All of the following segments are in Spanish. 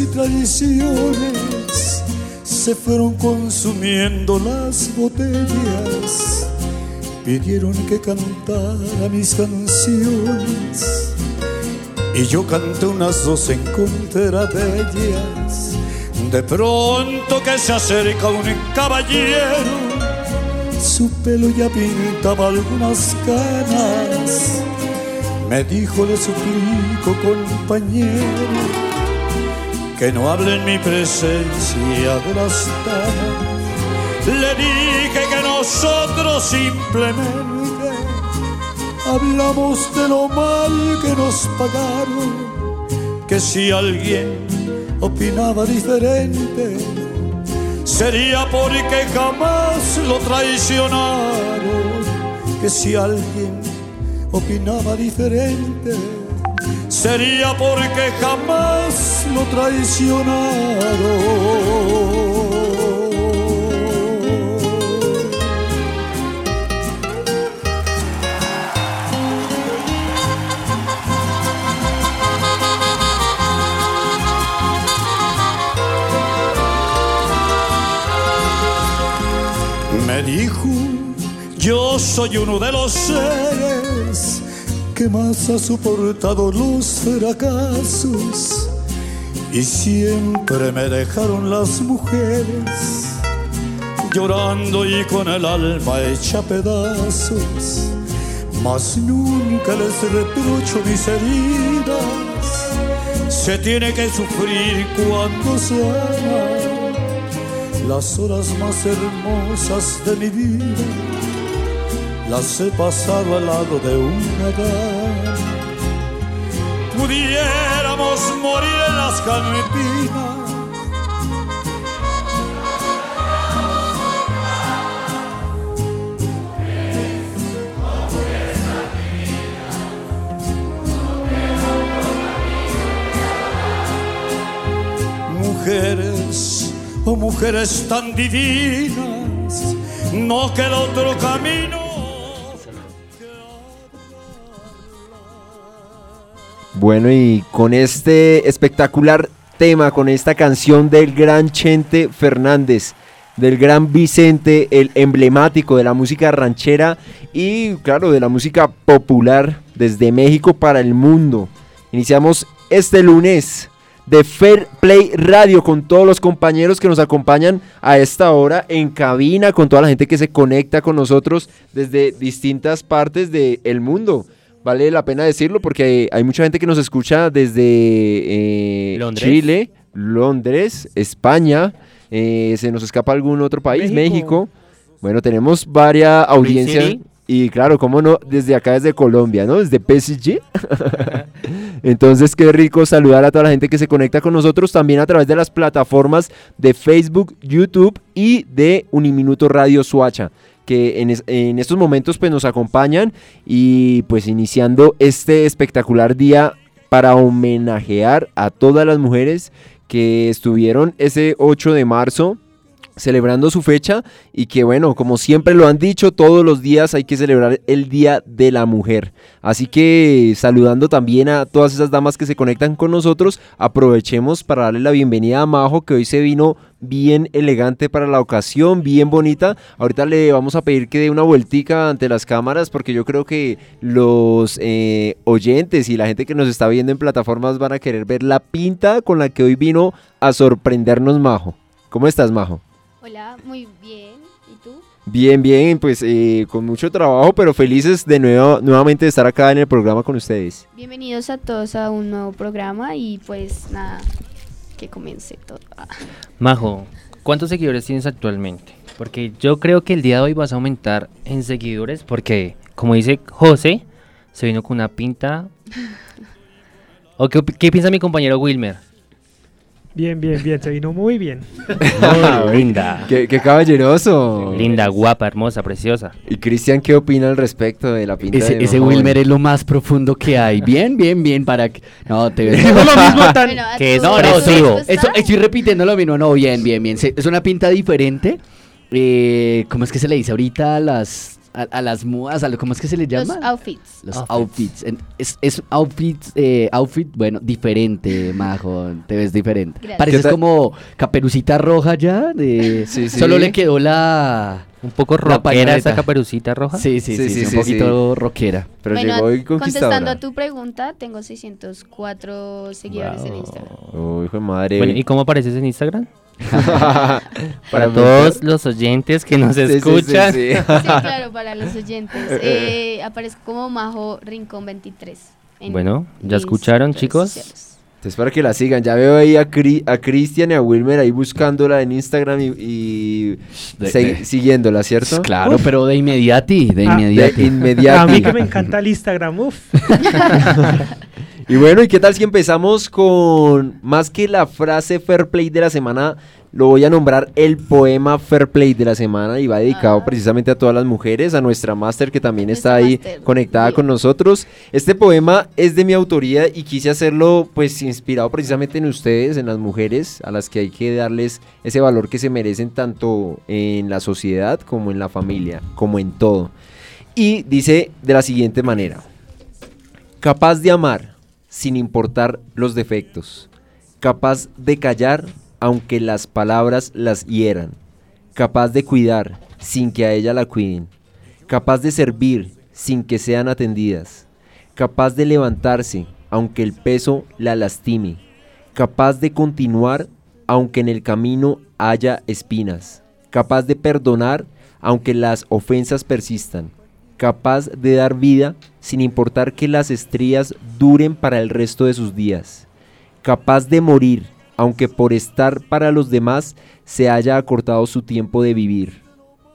y tradiciones se fueron consumiendo las botellas, pidieron que cantara mis canciones y yo canté unas dos en contra de ellas. De pronto que se acerca un caballero, su pelo ya pintaba algunas canas. Me dijo, le suplico, compañero, que no hable en mi presencia de las. Le dije que nosotros simplemente hablamos de lo mal que nos pagaron, que si alguien opinaba diferente, sería porque jamás lo traicionaron, que si alguien opinaba diferente, sería porque jamás lo traicionaron. Me dijo, yo soy uno de los seres que más ha soportado los fracasos y siempre me dejaron las mujeres llorando y con el alma hecha pedazos. Mas nunca les reprocho mis heridas, se tiene que sufrir cuando se ama las horas más hermosas de mi vida las he pasado al lado de una dama. Pudiéramos morir en las campinas. Mujeres oh mujeres tan divinas, no queda otro camino. Bueno, y con este espectacular tema, con esta canción del gran Chente Fernández, del gran Vicente, el emblemático de la música ranchera y claro, de la música popular desde México para el mundo. Iniciamos este lunes de Fair Play Radio con todos los compañeros que nos acompañan a esta hora en cabina, con toda la gente que se conecta con nosotros desde distintas partes del mundo. Vale la pena decirlo porque hay, mucha gente que nos escucha desde eh, Chile, Londres, España, eh, se nos escapa algún otro país, México. Bueno, tenemos varias audiencias. Y claro, cómo no, desde acá, desde Colombia, ¿no? Desde PSG. Entonces, qué rico saludar a toda la gente que se conecta con nosotros también a través de las plataformas de Facebook, YouTube y de Uniminuto Radio Suacha que en, estos momentos pues nos acompañan y pues iniciando este espectacular día para homenajear a todas las mujeres que estuvieron ese 8 de marzo celebrando su fecha y que bueno, como siempre lo han dicho, todos los días hay que celebrar el Día de la Mujer. Así que saludando también a todas esas damas que se conectan con nosotros, aprovechemos para darle la bienvenida a Majo que hoy se vino bien elegante para la ocasión, bien bonita. Ahorita le vamos a pedir que dé una vueltica ante las cámaras porque yo creo que los eh, oyentes y la gente que nos está viendo en plataformas van a querer ver la pinta con la que hoy vino a sorprendernos Majo. ¿Cómo estás, Majo? Hola, muy bien. ¿Y tú? Bien, bien, pues eh, con mucho trabajo, pero felices de nuevo, nuevamente de estar acá en el programa con ustedes. Bienvenidos a todos a un nuevo programa y pues nada, que comience todo. Majo, ¿cuántos seguidores tienes actualmente? Porque yo creo que el día de hoy vas a aumentar en seguidores porque, como dice José, se vino con una pinta... ¿O qué, qué piensa mi compañero Wilmer? Bien, bien, bien, se vino muy bien. Muy linda. Qué, qué caballeroso. Linda, guapa, hermosa, preciosa. ¿Y Cristian qué opina al respecto de la pinta Ese, de ese Majo? Wilmer es lo más profundo que hay. Bien, bien, bien, para que... No, te. Digo lo mismo tan... Bueno, Que es No, no, estoy repitiendo lo mismo. No, bien, bien, bien. Se- Es una pinta diferente. Eh, ¿Cómo es que se le dice ahorita a las a, a las modas, a lo, ¿cómo es que se le Los llama? outfits. Los Outfits. outfits. En- Es, es outfits, eh, outfit, bueno, diferente, Majo. Te ves diferente. Gracias. Pareces como caperucita roja ya. De, Sí, sí. Solo le quedó la. Un poco rockera esa caperucita roja. Sí, sí, sí, Sí, sí, sí, un sí, poquito rockera. Pero bueno, llegó y contestando a tu pregunta, tengo 604 seguidores en Instagram. Uy, hijo de madre. Bueno, ¿y cómo apareces en Instagram? Para todos los oyentes que nos Sí, sí, sí, escuchan. sí. Sí, claro, para los oyentes. Eh, aparezco como Majo Rincón 23. en Bueno, ¿ya escucharon, chicos? sociales. Entonces para que la sigan, ya veo ahí a, Cri- a Cristian y a Wilmer ahí buscándola en Instagram y, y De- segui- de- siguiéndola, ¿cierto? Claro, pero de inmediati, de Ah, De inmediati. inmediato. A mí que me encanta el Instagram, uff. Y bueno, ¿y qué tal si empezamos con más que la frase Fair Play de la semana? Lo voy a nombrar el poema Fair Play de la semana y va dedicado Ah. precisamente a todas las mujeres, a nuestra máster que también está ahí conectada con nosotros. Este poema es de mi autoría y quise hacerlo pues inspirado precisamente en ustedes, en las mujeres, a las que hay que darles ese valor que se merecen tanto en la sociedad como en la familia, como en todo. Y dice de la siguiente manera. Capaz de amar sin importar los defectos. Capaz de callar aunque las palabras las hieran. Capaz de cuidar sin que a ella la cuiden. Capaz de servir sin que sean atendidas. Capaz de levantarse aunque el peso la lastime. Capaz de continuar aunque en el camino haya espinas. Capaz de perdonar aunque las ofensas persistan capaz de dar vida sin importar que las estrías duren para el resto de sus días, capaz de morir aunque por estar para los demás se haya acortado su tiempo de vivir.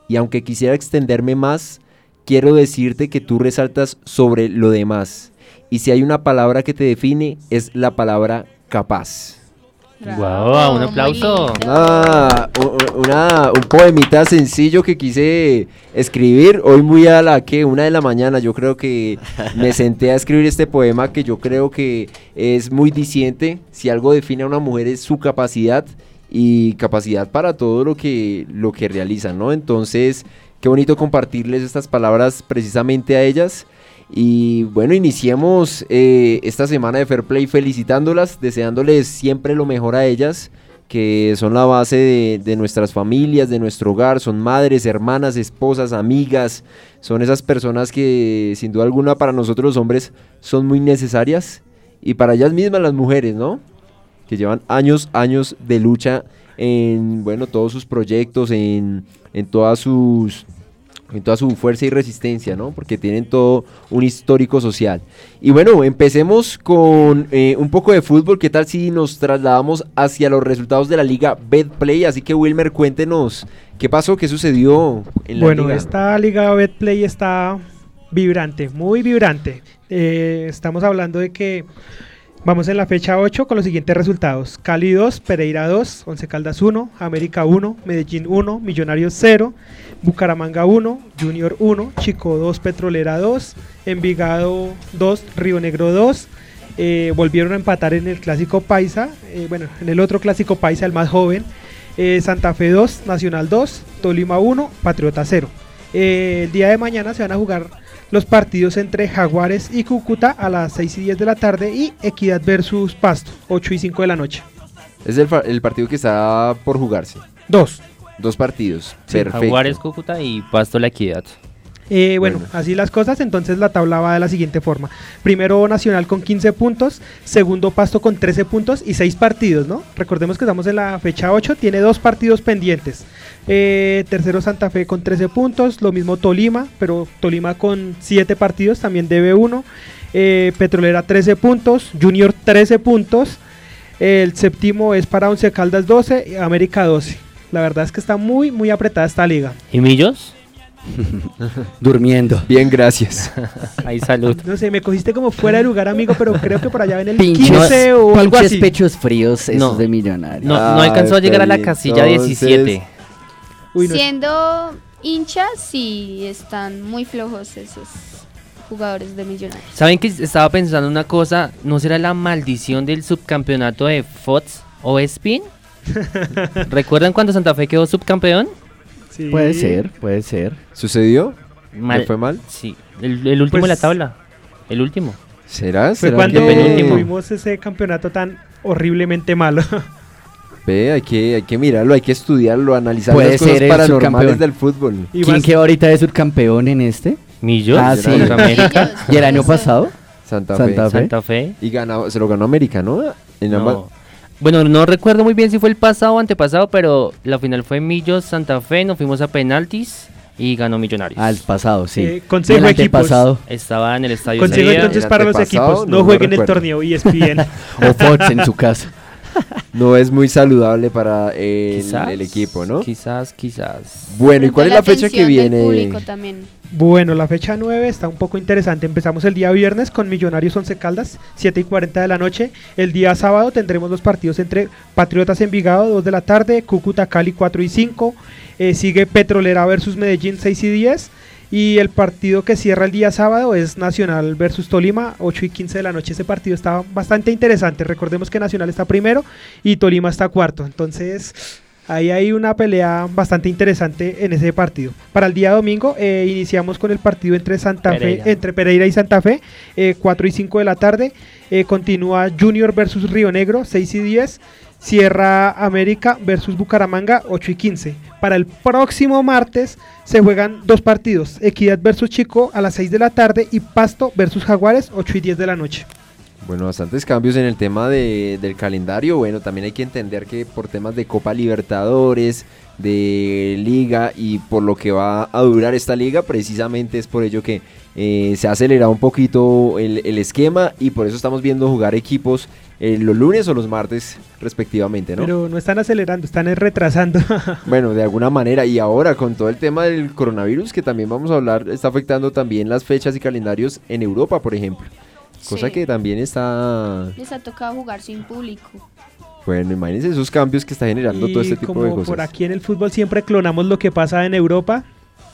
Y aunque quisiera extenderme más, quiero decirte que tú resaltas sobre lo demás. Y si hay una palabra que te define, es la palabra capaz. Guau, un aplauso. Ah, una, un poemita sencillo que quise escribir hoy muy a la que una de la mañana yo creo que me senté a escribir este poema que yo creo que es muy diciente si algo define a una mujer es su capacidad y capacidad para todo lo que lo que realizan no entonces qué bonito compartirles estas palabras precisamente a ellas y bueno, iniciemos eh, esta semana de Fair Play felicitándolas, deseándoles siempre lo mejor a ellas, que son la base de, nuestras familias, de nuestro hogar, son madres, hermanas, esposas, amigas, son esas personas que sin duda alguna para nosotros los hombres son muy necesarias y para ellas mismas las mujeres, ¿no? Que llevan años, años de lucha en, bueno, todos sus proyectos, en, en todas sus en toda su fuerza y resistencia, ¿no? Porque tienen todo un histórico social. Y bueno, empecemos con eh, un poco de fútbol. ¿Qué tal si nos trasladamos hacia los resultados de la liga Betplay? Así que Wilmer, cuéntenos qué pasó, qué sucedió en la Bueno, liga. esta liga Betplay está vibrante, muy vibrante. Eh, estamos hablando de que vamos en la fecha 8 con los siguientes resultados. Cali 2, Pereira 2, Once Caldas 1, América 1, Medellín 1, Millonarios 0, Bucaramanga 1, Junior 1, Chico 2, Petrolera 2, Envigado 2, Río Negro 2. eh, volvieron a empatar en el clásico Paisa, eh, bueno, en el otro clásico Paisa, el más joven, eh, Santa Fe 2, Nacional 2, Tolima 1, Patriota 0. Eh, el día de mañana se van a jugar los partidos entre Jaguares y Cúcuta a las 6 y 10 de la tarde y Equidad versus Pasto, 8 y 5 de la noche. Es el, el partido que está por jugarse. Dos. Dos partidos. Sí, Perfecto. Jaguares, Cúcuta y Pasto La Equidad. Eh, bueno, Bueno. así las cosas, entonces la tabla va de la siguiente forma. Primero Nacional con 15 puntos, segundo Pasto con 13 puntos y 6 partidos, ¿no? Recordemos que estamos en la fecha 8, tiene dos partidos pendientes. Eh, tercero Santa Fe con 13 puntos, lo mismo Tolima, pero Tolima con 7 partidos, también debe uno. Eh, Petrolera 13 puntos, Junior 13 puntos. El séptimo es para Once Caldas 12 y América 12. La verdad es que está muy, muy apretada esta liga. ¿Y Millos? Durmiendo. Bien, gracias. Ahí salud. No sé, me cogiste como fuera de lugar, amigo, pero creo que por allá ven el Pinches, 15 o algo así. pechos fríos, esos No. de millonarios. No, no Ah, alcanzó a llegar a la casilla entonces- 17. Uy, no, Siendo hinchas, sí están muy flojos esos jugadores de Millonarios. ¿Saben que estaba pensando una cosa? ¿No será la maldición del subcampeonato de Fox o Spin? ¿Recuerdan cuando Santa Fe quedó subcampeón? sí. Puede ser, puede ser. ¿Sucedió? Mal. ¿Le fue mal? Sí, el, el último de la Pues- tabla. El último. ¿Será? Fue ¿Será cuando que- penúltimo. tuvimos ese campeonato tan horriblemente malo. Ve, hay que, hay que mirarlo, hay que estudiarlo, analizar Puede las cosas ser el paranormales subcampeón. del fútbol. Y ¿Quién más- quedó ahorita de subcampeón en este? Millos. Ah, sí. contra América. Ellos, ¿Y el año pasado? Santa, Santa Fe. Fe. Santa Fe. Y ganó, se lo ganó América, ¿no? En ambas- No. Bueno, no recuerdo muy bien si fue el pasado o antepasado, pero la final fue Millos, Santa Fe, nos fuimos a penaltis y ganó Millonarios. Ah, el pasado, sí. Eh, consejo Y el equipos. antepasado. Estaba en el estadio Consejo entonces el para los equipos, no no, jueguen el torneo E ESPN. O Fox en su casa. No es muy saludable para el, Quizás, el equipo, ¿no? Quizás, quizás. Bueno, ¿y cuál es la fecha que del viene? público también. Bueno, la fecha 9 está un poco interesante. Empezamos el día viernes con Millonarios 11 Caldas, 7 y 40 de la noche. El día sábado tendremos los partidos entre Patriotas Envigado, 2 de la tarde, Cúcuta Cali 4 y 5. Eh, sigue Petrolera versus Medellín 6 y 10. Y el partido que cierra el día sábado es Nacional versus Tolima, 8 y 15 de la noche. Ese partido está bastante interesante. Recordemos que Nacional está primero y Tolima está cuarto. Entonces, ahí hay una pelea bastante interesante en ese partido. Para el día domingo, eh, iniciamos con el partido entre Santa Pereira. Fe, entre Pereira y Santa Fe, eh, 4 y 5 de la tarde. Eh, continúa Junior versus Río Negro, 6 y 10. Cierra América versus Bucaramanga, 8 y 15. Para el próximo martes se juegan dos partidos, Equidad versus Chico a las 6 de la tarde y Pasto versus Jaguares, 8 y 10 de la noche. Bueno, bastantes cambios en el tema de- del calendario. Bueno, también hay que entender que por temas de Copa Libertadores, de Liga y por lo que va a durar esta liga, precisamente es por ello que eh, se ha acelerado un poquito el, el esquema y por eso estamos viendo jugar equipos eh, los lunes o los martes respectivamente, ¿no? Pero no están acelerando, están es retrasando. Bueno, de alguna manera. Y ahora con todo el tema del coronavirus, que también vamos a hablar, está afectando también las fechas y calendarios en Europa, por ejemplo. Cosa Sí. que también está... Les ha tocado jugar sin público. Bueno, imagínense esos cambios que está generando todo este y tipo como de cosas. por aquí en el fútbol siempre clonamos lo que pasa en Europa.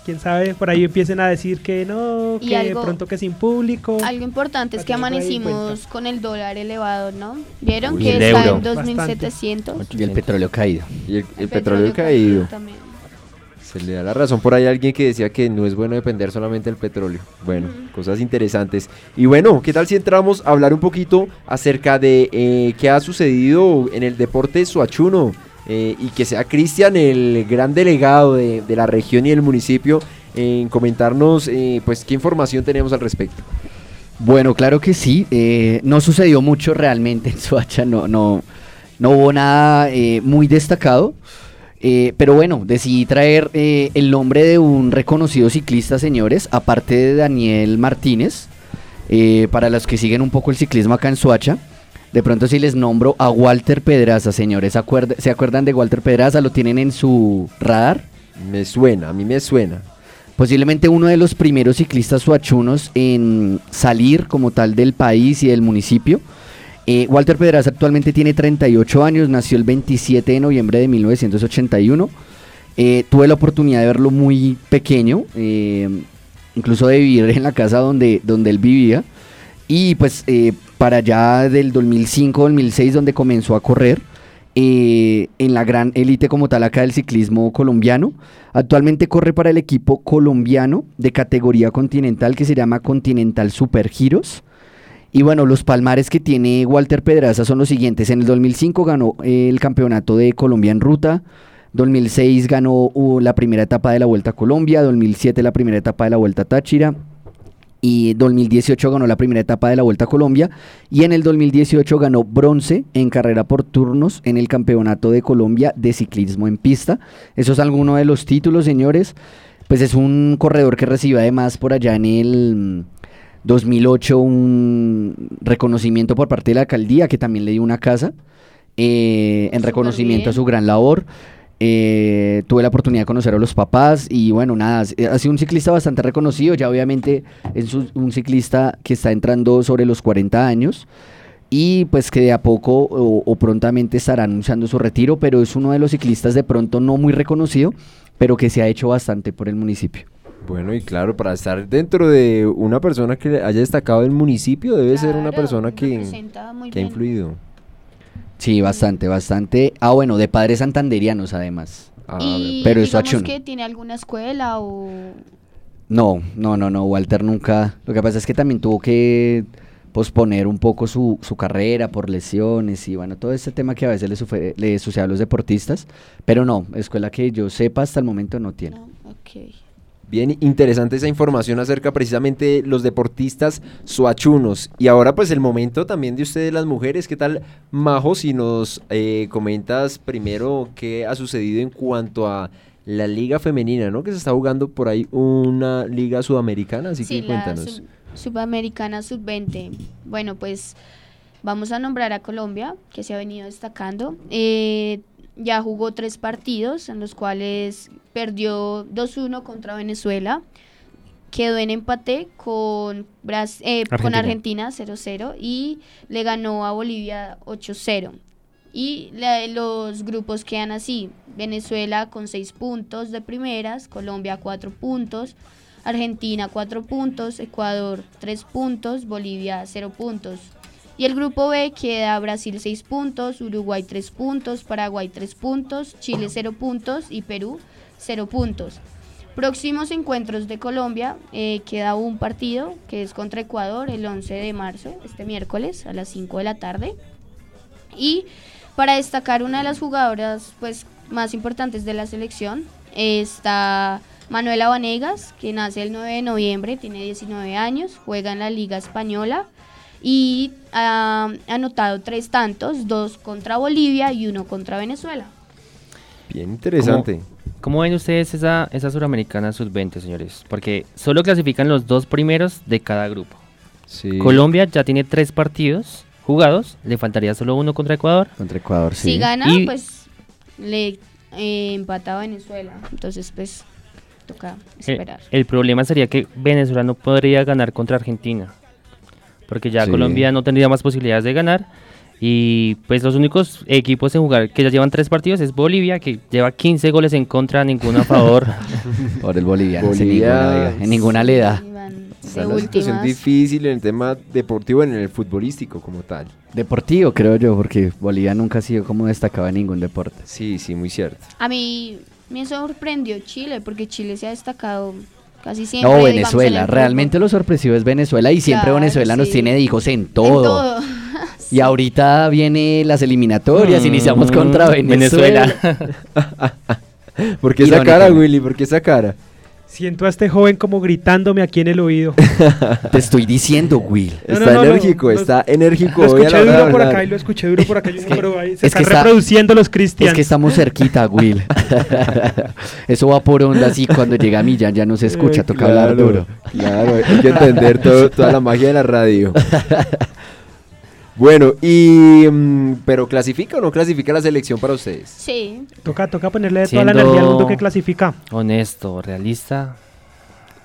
Quién sabe, por ahí empiecen a decir que no, Y que algo- de pronto que sin público. Algo importante es que amanecimos con el dólar elevado, ¿no? ¿Vieron Uy, que el está euro. en 2700? Y el petróleo caído. Y el, el petróleo caído. también. Se le da la razón por ahí a alguien que decía que no es bueno depender solamente del petróleo. Bueno, cosas interesantes. Y bueno, ¿qué tal si entramos a hablar un poquito acerca de eh, qué ha sucedido en el deporte suachuno? eh, y que sea Cristian el gran delegado de, de la región y del municipio en comentarnos eh, pues qué información tenemos al respecto. Bueno, claro que sí. eh, no sucedió mucho realmente en Soacha, no, no, no hubo nada eh, muy destacado. Eh, pero bueno, decidí traer eh, el nombre de un reconocido ciclista, señores, aparte de Daniel Martínez, eh, para los que siguen un poco el ciclismo acá en Soacha. De pronto si les nombro a Walter Pedraza, señores, ¿acuerda- ¿se acuerdan de Walter Pedraza? ¿Lo tienen en su radar? Me suena, a mí me suena. Posiblemente uno de los primeros ciclistas suachunos en salir como tal del país y del municipio. Eh, Walter Pedraza actualmente tiene 38 años, nació el 27 de noviembre de 1981. Eh, tuve la oportunidad de verlo muy pequeño, eh, incluso de vivir en la casa donde, donde él vivía. Y pues para allá del 2005-2006 donde comenzó a correr en la gran élite como tal acá del ciclismo colombiano. Actualmente corre para el equipo colombiano de categoría continental que se llama Continental Super Giros. Y bueno, los palmares que tiene Walter Pedraza son los siguientes. En el 2005 ganó eh, el campeonato de Colombia en ruta. 2006 ganó la primera etapa de la Vuelta a Colombia. 2007 la primera etapa de la Vuelta a Táchira. Y 2018 ganó la primera etapa de la Vuelta a Colombia. Y en el 2018 ganó bronce en carrera por turnos en el Campeonato de Colombia de Ciclismo en Pista. Eso es alguno de los títulos, señores. Pues es un corredor que recibió además por allá en el 2008 un reconocimiento por parte de la alcaldía que también le dio una casa eh, en reconocimiento a su gran labor. Eh, tuve la oportunidad de conocer a los papás y bueno, nada, ha ha sido un ciclista bastante reconocido, ya obviamente es un, un ciclista que está entrando sobre los 40 años y pues que de a poco o, o prontamente estará anunciando su retiro, pero es uno de los ciclistas de pronto no muy reconocido, pero que se ha hecho bastante por el municipio. Bueno, y claro, para estar dentro de una persona que haya destacado el municipio, debe ser una persona que, que ha influido. Sí, bastante, bastante. Ah, bueno, de padres santanderianos además. Ah, Y Pero es digamos Suachuno. que tiene alguna escuela o No, no, no, no, Walter nunca. Lo que pasa es que también tuvo que posponer un poco su, su carrera por lesiones y bueno, todo ese tema que a veces le, sufre- le sucede a los deportistas. Pero no, escuela que yo sepa hasta el momento no tiene. No, ok. Bien interesante esa información acerca precisamente de los deportistas suachunos. Y ahora pues el momento también de ustedes las mujeres. ¿Qué tal, Majo? Si nos eh, comentas primero qué ha sucedido en cuanto a la liga femenina, ¿no? Que se está jugando por ahí una liga sudamericana, así Sí, que la cuéntanos. sub- Subamericana Sub-20. Bueno, pues vamos a nombrar a Colombia, que se ha venido destacando. Eh, ya jugó tres partidos, en los cuales perdió 2-1 contra Venezuela. Quedó en empate con, Bras- eh, con Argentina. Argentina 0-0 y le ganó a Bolivia 8-0. Y la- los grupos quedan así. Venezuela con 6 puntos de primeras, Colombia 4 puntos, Argentina 4 puntos, Ecuador 3 puntos, Bolivia 0 puntos. Y el grupo B queda Brasil 6 puntos, Uruguay 3 puntos, Paraguay 3 puntos, Chile 0 puntos y Perú 0 puntos. Próximos encuentros de Colombia, eh, queda un partido que es contra Ecuador el 11 de marzo, este miércoles a las 5 de la tarde. Y para destacar una de las jugadoras pues, más importantes de la selección está Manuela Vanegas, que nace el 9 de noviembre, tiene 19 años, juega en la Liga Española y ha anotado tres tantos, dos contra Bolivia y uno contra Venezuela. Bien interesante. ¿Cómo ven ustedes esa, esa suramericana sub-20, señores? Porque solo clasifican los dos primeros de cada grupo. Sí. Colombia ya tiene tres partidos jugados, le faltaría solo uno contra Ecuador. Contra Ecuador, sí. Si gana, Y- pues le eh, empata a Venezuela. Entonces, pues toca El, esperar. el problema sería que Venezuela no podría ganar contra Argentina. Porque ya Sí. Colombia no tendría más posibilidades de ganar. Y pues los únicos equipos en jugar que ya llevan tres partidos es Bolivia, que lleva 15 goles en contra, ninguno a favor. Por el boliviano. Bolivia- ninguna, en ninguna le da. En una situación difícil en el tema deportivo, en el futbolístico como tal. Deportivo, creo yo, porque Bolivia nunca ha sido como destacado en ningún deporte. Sí, sí, muy cierto. A mí me sorprendió Chile, porque Chile se ha destacado casi siempre. No, Venezuela. el Realmente lo sorpresivo es Venezuela y siempre Claro, Venezuela nos sí. tiene de hijos en todo. En todo. Y ahorita viene las eliminatorias, Mm, iniciamos contra Venezuela. ¿Por qué esa cara, Willy? ¿Por qué esa cara? Siento a este joven como gritándome aquí en el oído. Te estoy diciendo, Will. No, está no, no, no, enérgico, está enérgico. Lo hoy a escuché duro por acá y lo escuché duro por acá. Yo dije, pero ahí se es que están está- reproduciendo los Es cristianos. que estamos cerquita, Will. Eso va por ondas y cuando llega Millán ya no se escucha, Eh, toca hablar claro, duro. Claro, hay que entender todo- toda la magia de la radio. Bueno, y mm, pero clasifica o no clasifica la selección para ustedes? Sí, Toca, toca ponerle toda la energía al mundo que clasifica. Honesto, realista.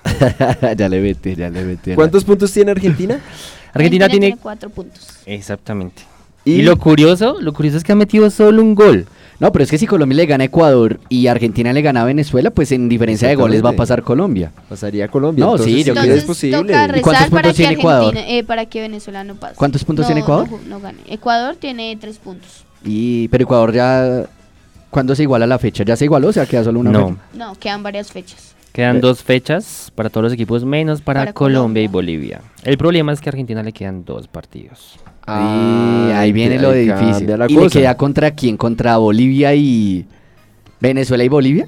ya le metí, ya le metí. ¿Cuántos puntos tiene Argentina? Argentina tiene... cuatro puntos. Exactamente. Y- Y, lo curioso, lo curioso es que ha metido solo un gol. No, pero es que si Colombia le gana a Ecuador y Argentina le gana a Venezuela, pues en diferencia de goles va a pasar Colombia. Pasaría Colombia. No, entonces, sí, yo creo- es posible. toca ¿Y cuántos puntos que tiene Ecuador? Eh, para que Venezuela no pase. ¿Cuántos puntos No, tiene Ecuador? No, no gane. Ecuador tiene tres puntos. Y pero Ecuador ya ¿cuándo se iguala la fecha? ¿Ya se igualó o sea, queda solo una No. fecha? No, quedan varias fechas. Quedan dos fechas para todos los equipos, menos para, Para Colombia y. Bolivia. El problema es que a Argentina le quedan dos partidos. Ah, y ahí viene lo difícil. la ¿Y le queda contra quién? ¿Contra Bolivia y Venezuela y Bolivia?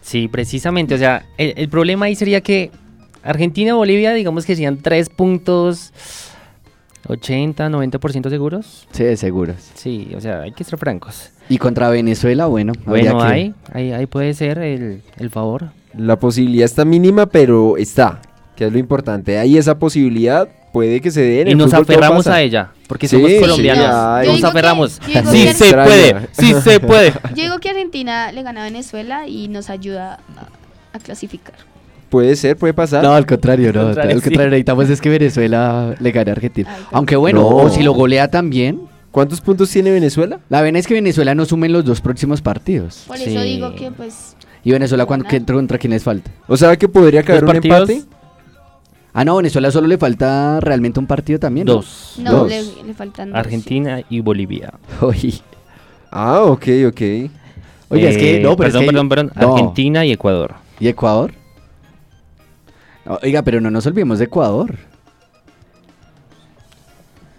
Sí, precisamente. O sea, el, el problema ahí sería que Argentina y Bolivia, digamos que serían tres puntos 80, 90% seguros. Sí, seguros. Sí, o sea, hay que ser francos. Y contra Venezuela, bueno, Bueno, que- ahí, ahí, ahí puede ser el, el favor. La posibilidad está mínima, pero está, que es lo importante. Hay esa posibilidad, puede que se dé. en Y el nos aferramos a ella, porque Sí, somos colombianos. nos que- aferramos. Sí se Extraña. puede, sí se puede. Yo digo que Argentina le gana a Venezuela y nos ayuda a, a clasificar. Puede ser, puede pasar. No, al contrario, no. Al contrario, al sí. contrario, necesitamos es que Venezuela le gane a Argentina. Ay, Aunque bueno, No. o si lo golea también. ¿Cuántos puntos tiene Venezuela? La vena es que Venezuela no sume en los dos próximos partidos. Por Sí. eso digo que pues ¿Y Venezuela qué- contra quién les falta? O sea que podría caer un empate. Ah, no, Venezuela solo le falta realmente un partido también. ¿no? Dos. no Dos. le, le faltan dos. Argentina y Bolivia. Oye, Ah, ok, ok. Oye, es que Eh, no, pero perdón, es que perdón, perdón. no. Argentina y Ecuador. ¿Y Ecuador? Oiga, pero no nos olvidemos de Ecuador.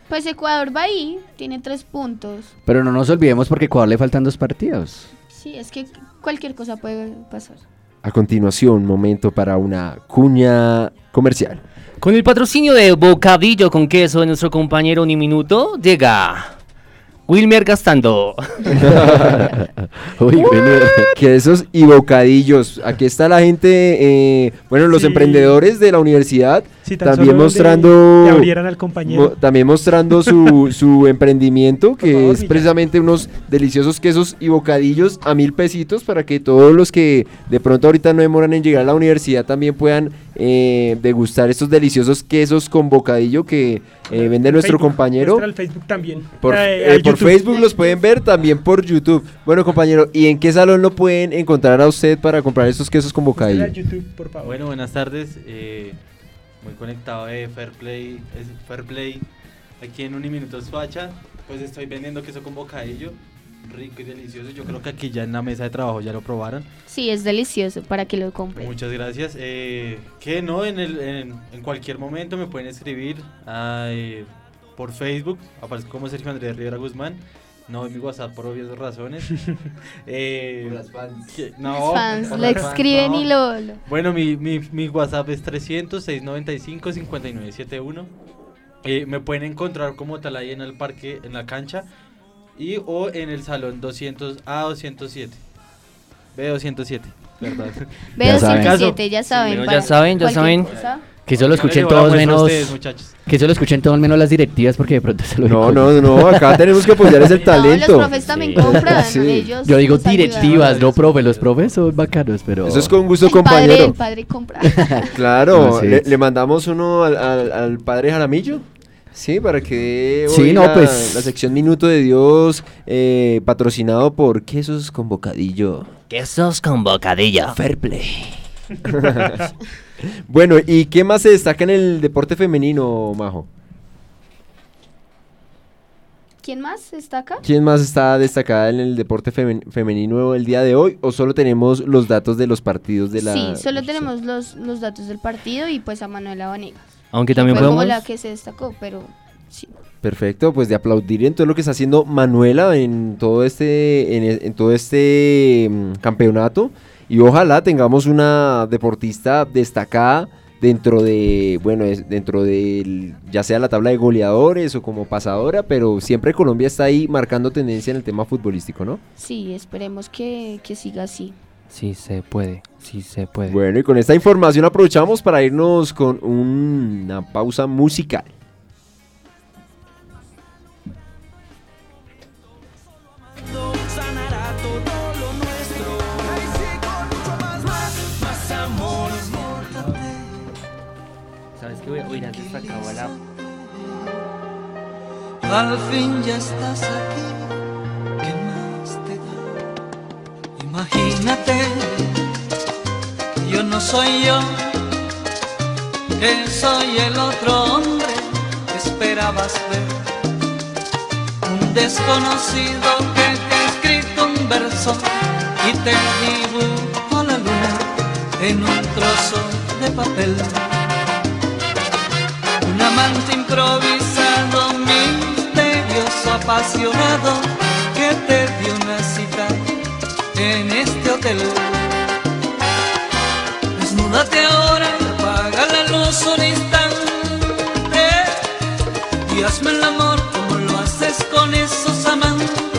Pues Ecuador va ahí, tiene tres puntos. Pero no nos olvidemos porque a Ecuador le faltan dos partidos. Sí, es que cualquier cosa puede pasar. A continuación, momento para una cuña comercial. Con el patrocinio de Bocadillo con queso de nuestro compañero Uniminuto, llega Wilmer Gastando. Uy, bueno. Quesos y bocadillos. Aquí está la gente, eh, bueno, los Sí. emprendedores de la universidad Si tan también solo le- mostrando le abrieran al compañero. mo- también mostrando su, su emprendimiento que favor, es precisamente unos deliciosos quesos y bocadillos a mil pesitos para que todos los que de pronto ahorita no demoran en llegar a la universidad también puedan eh, degustar estos deliciosos quesos con bocadillo que eh, vende nuestro Facebook, compañero al Facebook también. por, Eh, eh, por. Facebook los pueden ver, también por YouTube. Bueno, compañero, ¿y en qué salón lo pueden encontrar a usted para comprar estos quesos con bocadillo? YouTube, por favor. Bueno, buenas tardes. eh, muy conectado de Fair Play, es Fair Play aquí en Uniminutos Facha. Pues estoy vendiendo queso con bocadillo, rico y delicioso. Yo creo que aquí ya en la mesa de trabajo ya lo probaron. Sí, es delicioso para que lo compren. Muchas gracias. Eh, que no, en, el, en, en cualquier momento me pueden escribir eh, por Facebook. Aparezco como Sergio Andrés Rivera Guzmán. No en mi WhatsApp por obvias razones. Eh, que- Los no, fans por le las fans, escriben no. y lo... lo- Bueno, mi, mi, mi WhatsApp es 300-695-5971. Eh, me pueden encontrar como tal ahí en el parque, en la cancha. Y o en el salón 200 A207. B207, ¿verdad? B207, ya saben. Bueno, para ya saben, ya saben. Que solo escuchen todos menos. ustedes. Que solo escuchen todos menos las directivas porque de pronto se lo No, digo. no, no, acá tenemos que apoyar ese No, talento. los profes también Sí. compran. Sí. ellos Yo digo directivas, no profe. Los profes son bacanos, pero. Eso es con gusto, El padre, compañero. el padre compra. Claro, sí. le, le mandamos uno al, al- al padre Jaramillo. Sí, para que dé Sí, no, la, pues- la sección Minuto de Dios, eh, patrocinado por Quesos con Bocadillo. Quesos con bocadillo. Fair play. bueno, ¿y qué más se destaca en el deporte femenino, Majo? ¿Quién más está acá? ¿Quién más está destacada en el deporte femen- femenino el día de hoy? ¿O solo tenemos los datos de los partidos de la... Sí, solo tenemos los, los datos del partido y pues a Manuela Vanegas. Aunque que también fue como podemos... la que se destacó, pero sí. Perfecto, pues de aplaudir en todo lo que está haciendo Manuela en todo este, en, e- en todo este mm, campeonato. Y ojalá tengamos una deportista destacada dentro de, bueno, dentro de ya sea la tabla de goleadores o como pasadora, pero siempre Colombia está ahí marcando tendencia en el tema futbolístico, ¿no? Sí, esperemos que, que siga así. Sí se puede, sí se puede. Bueno, y con esta información aprovechamos para irnos con una pausa musical. Al fin ya estás aquí, ¿qué más te da? Imagínate, yo no soy yo, que soy el otro hombre que esperabas ver. Un desconocido que te ha escrito un verso y te dibujó la luna en un trozo de papel. Un amante improvisado, apasionado, que te dio una cita en este hotel. Desnúdate ahora, apaga la luz un instante y hazme el amor como lo haces con esos amantes.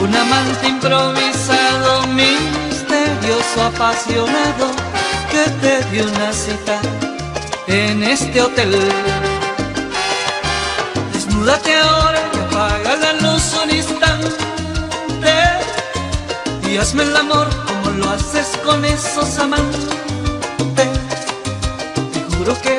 Un amante improvisado, misterioso, apasionado, que te dio una cita en este hotel. Desnúdate ahora y apaga la luz un instante y hazme el amor como lo haces con esos amantes. Te juro que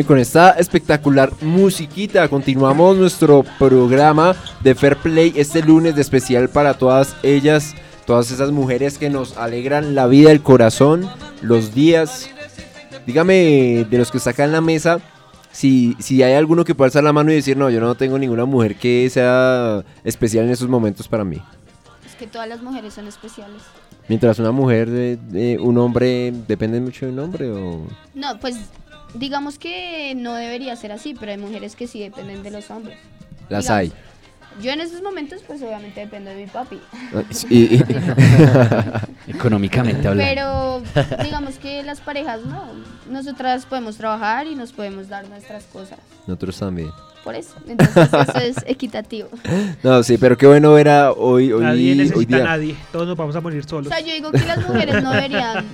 Bueno, y con esta espectacular musiquita continuamos nuestro programa de Fair Play este lunes de especial para todas ellas, todas esas mujeres que nos alegran la vida, el corazón, los días. Dígame, de los que está acá en la mesa, si, si hay alguno que pueda alzar la mano y decir, no, yo no tengo ninguna mujer que sea especial en esos momentos para mí. Es que todas las mujeres son especiales. Mientras una mujer, de, de- un hombre, depende mucho de un hombre o... No, pues digamos que no debería ser así, pero hay mujeres que sí dependen de los hombres. Las Digamos, hay. Yo en estos momentos pues obviamente dependo de mi papi. Y- y- Económicamente hablando. Pero digamos que las parejas no. Nosotras podemos trabajar y nos podemos dar nuestras cosas. Nosotros también. Por eso. Entonces eso es equitativo. No, sí, pero qué bueno era hoy, hoy, Nadie hoy necesita día. a nadie. Todos nos vamos a morir O solos. sea, yo digo que las mujeres no deberían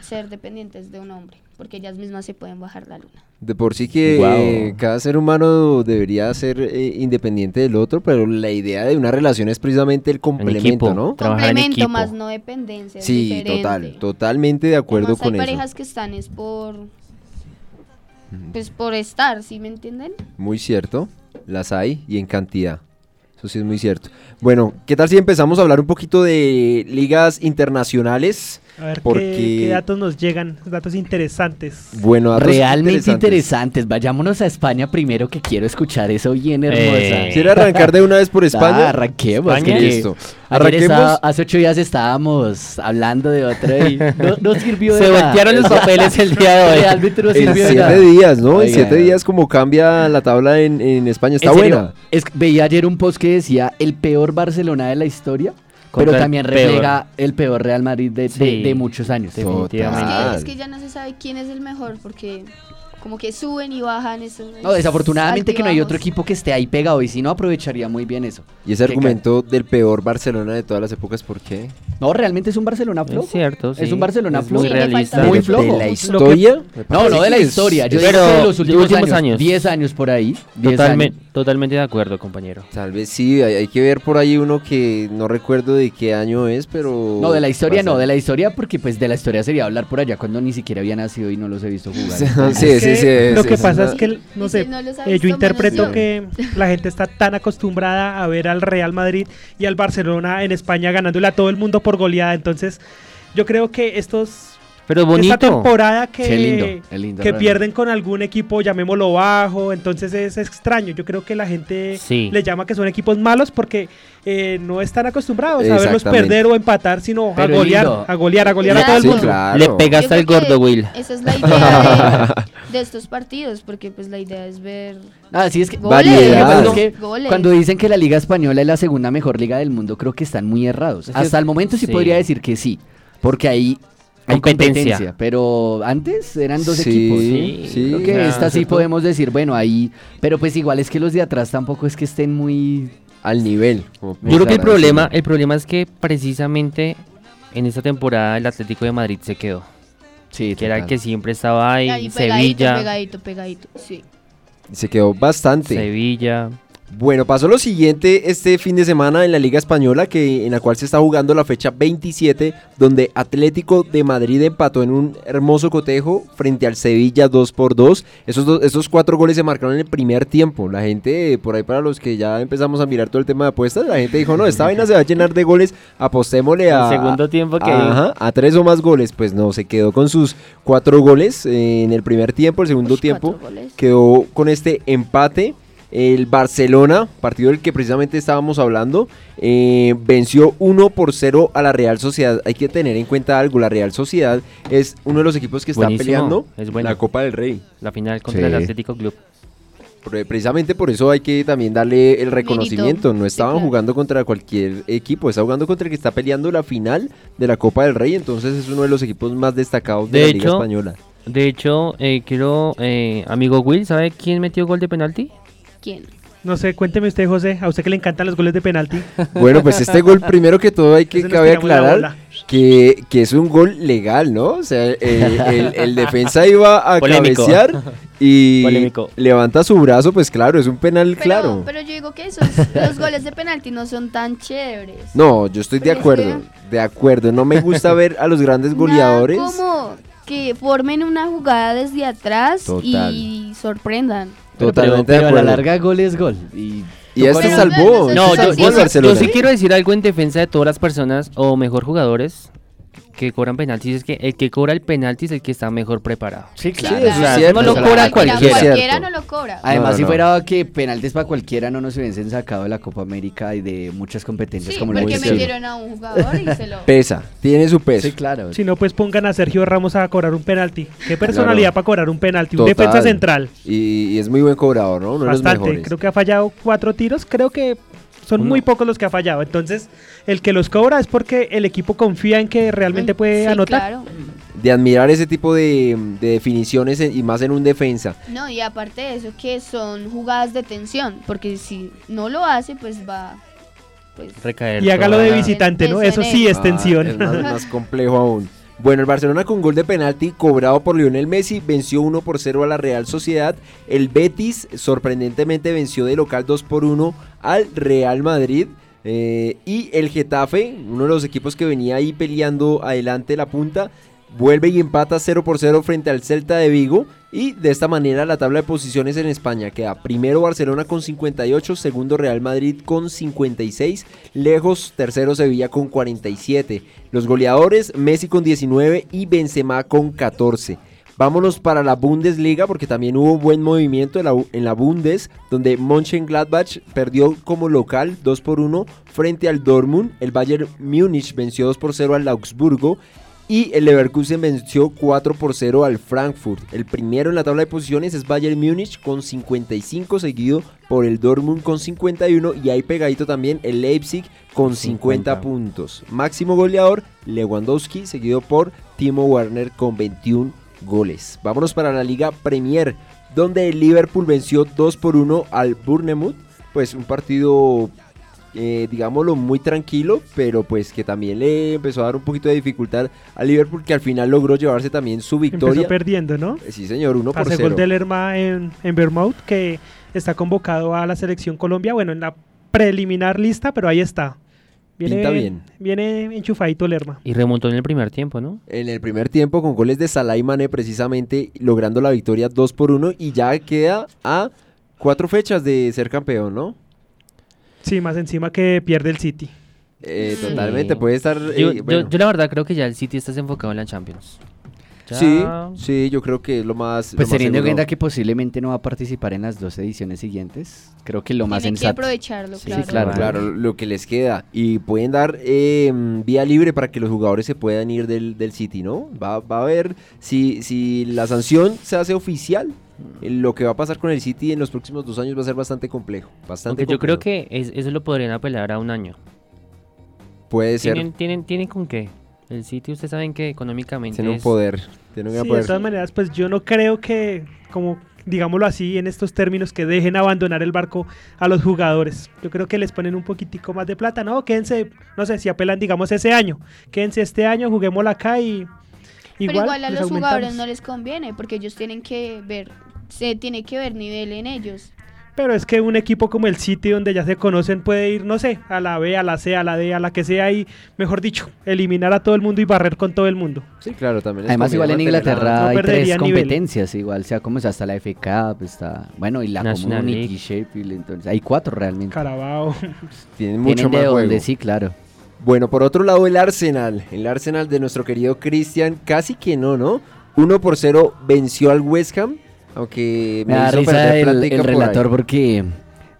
ser dependientes de un hombre, porque ellas mismas se pueden bajar la luna. De por sí que eh, cada ser humano debería ser eh, independiente del otro, pero la idea de una relación es precisamente el complemento, equipo. ¿no? Trabajar en Complemento equipo. más no dependencia. Sí, diferente. total, totalmente de acuerdo Además, con hay eso. parejas que están es por pues por estar, ¿sí me entienden? Muy cierto, las hay y en cantidad. Eso sí es muy cierto. Bueno, ¿qué tal si empezamos a hablar un poquito de ligas internacionales? A ver Porque- qué, qué datos nos llegan, datos interesantes. Bueno, datos Realmente interesantes. interesantes. Vayámonos a España primero que quiero escuchar eso bien hermosa. Eh. ¿Quiere arrancar de una vez por España? Ah, arranquemos. España. que Listo. Arranquemos. estaba- hace ocho días estábamos hablando de otra y no, no sirvió de Se nada. voltearon los papeles el día de hoy. Realmente no En sirvió de nada. siete días, ¿no? en Oiga, siete días como cambia la tabla en, en España. Está En buena. es- veía ayer un post que decía el peor Barcelona de la historia, pero también peor. refleja el peor Real Madrid de, de- Sí. de muchos años. Definitivamente. Es Total. que, es que ya no se sabe quién es el mejor porque como que suben y bajan eso. No, es desafortunadamente que no hay otro equipo que esté ahí pegado y si no aprovecharía muy bien eso. Y ese argumento del peor Barcelona de todas las épocas, ¿por qué? No, realmente es un Barcelona flojo. Es cierto, sí. Es un Barcelona Es flojo. muy realista. Muy ¿De- flojo. ¿De la historia? No, no de la historia. Yo Pero digo de los últimos, últimos años, años. 10 años por ahí. 10 Totalmente, años. totalmente de acuerdo, compañero. Tal vez sí, hay, hay que ver por ahí uno que no recuerdo de qué año es, pero... No, de la historia no, de la historia porque pues de la historia sería hablar por allá cuando ni siquiera había nacido y no los he visto jugar. Sí, sí, que sí, Lo sí, que sí, pasa es que, no sé, si no eh, yo interpreto que la gente está tan acostumbrada a ver al Real Madrid y al Barcelona en España ganándole a todo el mundo por goleada. Entonces, yo creo que estos Pero esta bonito. temporada que, Qué lindo, qué lindo, que realmente. pierden con algún equipo, llamémoslo bajo, entonces es extraño. Yo creo que la gente Sí. le llama que son equipos malos porque eh, no están acostumbrados a verlos perder o empatar, sino a golear, lindo. a golear, a golear a Sí, todo el Sí, mundo. claro. Le pega Yo hasta el creo que gordo Will. Esa es la idea de, de estos partidos, porque pues la idea es ver Ah, sí, es que goles. Variedad. Es que goles. Cuando dicen que la Liga Española es la segunda mejor liga del mundo, creo que están muy errados. Es que- Hasta el momento sí, sí. podría decir que sí, porque ahí Hay competencia. competencia, pero antes eran dos Sí, equipos. sí, Creo sí. que Ah, esta sí ¿cierto? podemos decir, bueno, ahí, pero pues igual es que los de atrás tampoco es que estén muy... Al nivel. Yo creo que el problema, el problema es que precisamente en esta temporada el Atlético de Madrid se quedó. Sí, Que era el que siempre estaba ahí, Ahí pegadito, Sevilla, pegadito, pegadito, sí. Se quedó bastante. Sevilla. Bueno, pasó lo siguiente este fin de semana en la Liga Española, que, en la cual se está jugando la fecha 27, donde Atlético de Madrid empató en un hermoso cotejo frente al Sevilla 2 por 2 Esos, dos- esos cuatro goles se marcaron en el primer tiempo. La gente, eh, por ahí para los que ya empezamos a mirar todo el tema de apuestas, la gente dijo, no, esta vaina se va a llenar de goles, apostémosle a... El segundo tiempo que Ajá, a tres o más goles. Pues no, se quedó con sus cuatro goles eh, en el primer tiempo, el segundo tiempo cuatro goles. quedó con este empate. El Barcelona, partido del que precisamente estábamos hablando, eh, venció 1 por 0 a la Real Sociedad. Hay que tener en cuenta algo, la Real Sociedad es uno de los equipos que está Buenísimo, peleando es bueno. la Copa del Rey. la final contra el. Atlético Club. Pre- Precisamente por eso hay que también darle el reconocimiento. No estaban jugando contra cualquier equipo, está jugando contra el que está peleando la final de la Copa del Rey. Entonces es uno de los equipos más destacados de, De la Liga Española. De hecho, eh, quiero, eh, amigo Will, ¿sabe quién metió gol de penalti? ¿Quién? No sé, cuénteme usted, José, a usted que le encantan los goles de penalti. Bueno, pues este gol, primero que todo, hay que cabe aclarar que, que es un gol legal, ¿no? O sea, el, el- el defensa iba a Polémico. cabecear y Polémico. levanta su brazo, pues claro, es un penal Pero, claro. pero yo digo que esos, los goles de penalti no son tan chéveres. No, yo estoy de acuerdo, de acuerdo. No me gusta ver a los grandes goleadores. Nada como que formen una jugada desde atrás Total. y sorprendan. Pero- Totalmente pero, de a la larga gol es gol. Y, Y este Pero salvó. no, yo, es yo, yo sí quiero decir algo en defensa de todas las personas o mejor jugadores que cobran penaltis. Es que el que cobra el penalti es el que está mejor preparado. sí, claro, claro. eso o sea, es cierto. no lo Claro, cobra cualquiera. cualquiera. No lo cobra. Además, No, no, si fuera que penaltis para cualquiera no nos hubiesen sacado de la Copa América y de muchas competencias Sí, como porque metieron a un jugador y se lo... Pesa, tiene su peso. Sí, claro. Si no, pues pongan a Sergio Ramos a cobrar un penalti. ¿Qué personalidad para cobrar un penalti? Un defensa central. Y, y es muy buen cobrador, ¿no? Uno de los Bastante. mejores. Creo que ha fallado cuatro tiros. Creo que son Uno. muy pocos los que ha fallado. Entonces, el que los cobra es porque el equipo confía en que realmente puede Sí, anotar. claro. De admirar ese tipo de, de definiciones en- y más en un defensa. No, y aparte de eso, que son jugadas de tensión, porque si no lo hace, pues va... Pues, Recaer Y hágalo de visitante, ¿no? Eso sí es tensión. Ah, es más, más complejo aún. Bueno, el Barcelona con gol de penalti cobrado por Lionel Messi venció 1 por 0 a la Real Sociedad. El Betis sorprendentemente venció de local 2 por 1 al Real Madrid. Eh, y el Getafe, uno de los equipos que venía ahí peleando adelante la punta, vuelve y empata 0 por 0 frente al Celta de Vigo. Y de esta manera la tabla de posiciones en España queda primero Barcelona con 58, segundo Real Madrid con 56, lejos tercero Sevilla con 47. Los goleadores Messi con 19 y Benzema con 14. Vámonos para la Bundesliga porque también hubo buen movimiento en la, en la Bundes, donde Mönchengladbach perdió como local 2 por 1 frente al Dortmund. El Bayern Múnich venció 2 por 0 al Augsburgo. Y el Leverkusen venció 4 por 0 al Frankfurt. El primero en la tabla de posiciones es Bayern Múnich con 55, seguido por el Dortmund con 51. Y ahí pegadito también el Leipzig con 50, 50. puntos. Máximo goleador Lewandowski, seguido por Timo Werner con 21 goles. Vámonos para la Liga Premier, donde el Liverpool venció 2 por 1 al Bournemouth. Pues un partido eh, digámoslo, muy tranquilo, pero pues que también le empezó a dar un poquito de dificultad a Liverpool, que al final logró llevarse también su victoria. Empezó perdiendo, ¿no? Eh, Sí, señor, 1 por Hace 0. gol de Lerma en, en Vermouth, que está convocado a la selección Colombia. Bueno, en la preliminar lista, pero ahí está. Viene, Pinta bien. Viene enchufadito Lerma. Y remontó en el primer tiempo, ¿no? En el primer tiempo, con goles de Salah y Mané, precisamente logrando la victoria 2 por 1 y ya queda a cuatro fechas de ser campeón, ¿no? Sí, más encima que pierde el City. Eh, Sí. Totalmente, puede estar. eh, Yo, yo- bueno. yo la verdad creo que ya el City está enfocado en la Champions. Ya- Sí, sí, yo creo que es lo más. Pues lo teniendo en cuenta que posiblemente no va a participar en las dos ediciones siguientes, creo que lo más Tienen que aprovecharlo, Sí, claro. claro. Claro, lo que les queda. Y pueden dar eh, vía libre para que los jugadores se puedan ir del, del City, ¿no? Va, va a ver si, si la sanción se hace oficial. Eh, Lo que va a pasar con el City en los próximos dos años va a ser bastante complejo. Bastante Aunque yo creo complejo. que es- eso lo podrían apelar a un año. puede ser. ¿Tienen, tienen, ¿Tienen con qué? El City, ustedes saben que económicamente Tiene un es- poder. Tiene un Sí, de poder. todas maneras, pues yo no creo que, como digámoslo así, en estos términos, que dejen abandonar el barco a los jugadores. Yo creo que les ponen un poquitico más de plata, ¿no? Quédense, no sé, si apelan, digamos, ese año. Quédense este año, juguémosla acá y... Pero Igual, igual a los jugadores no les conviene porque ellos tienen que ver, se tiene que ver nivel en ellos. Pero es que un equipo como el City, donde ya se conocen, puede ir, no sé, a la B, a la C, a la D, a la que sea y, mejor dicho, eliminar a todo el mundo y barrer con todo el mundo. Sí, claro, también. Además, igual en Inglaterra No hay tres nivel. competencias, igual sea como sea, hasta la FA Cup, está, bueno, y la National Community. Sheffield, entonces hay cuatro realmente. Carabao. Tienen mucho Tienen más de juego. donde, sí, claro. Bueno, por otro lado, el Arsenal. El Arsenal de nuestro querido Cristian, casi que no, ¿no? 1 por 0 venció al West Ham, aunque Me da hizo risa el, plática el por ahí. relator porque